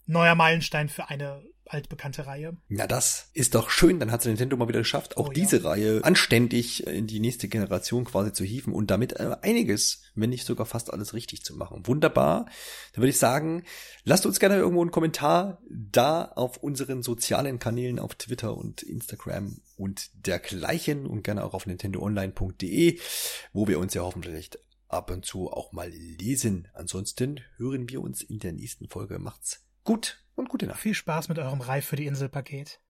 neuer Meilenstein für eine altbekannte Reihe. Na, das ist doch schön. Dann hat es Nintendo mal wieder geschafft, auch oh, diese ja. Reihe anständig in die nächste Generation quasi zu hieven und damit äh, einiges, wenn nicht sogar fast alles richtig zu machen. Wunderbar. Dann würde ich sagen, lasst uns gerne irgendwo einen Kommentar da auf unseren sozialen Kanälen auf Twitter und Instagram und dergleichen und gerne auch auf nintendoonline.de, wo wir uns ja hoffentlich ab und zu auch mal lesen. Ansonsten hören wir uns in der nächsten Folge. Macht's gut und gute Nacht. Viel Spaß mit eurem Reif für die Insel-Paket.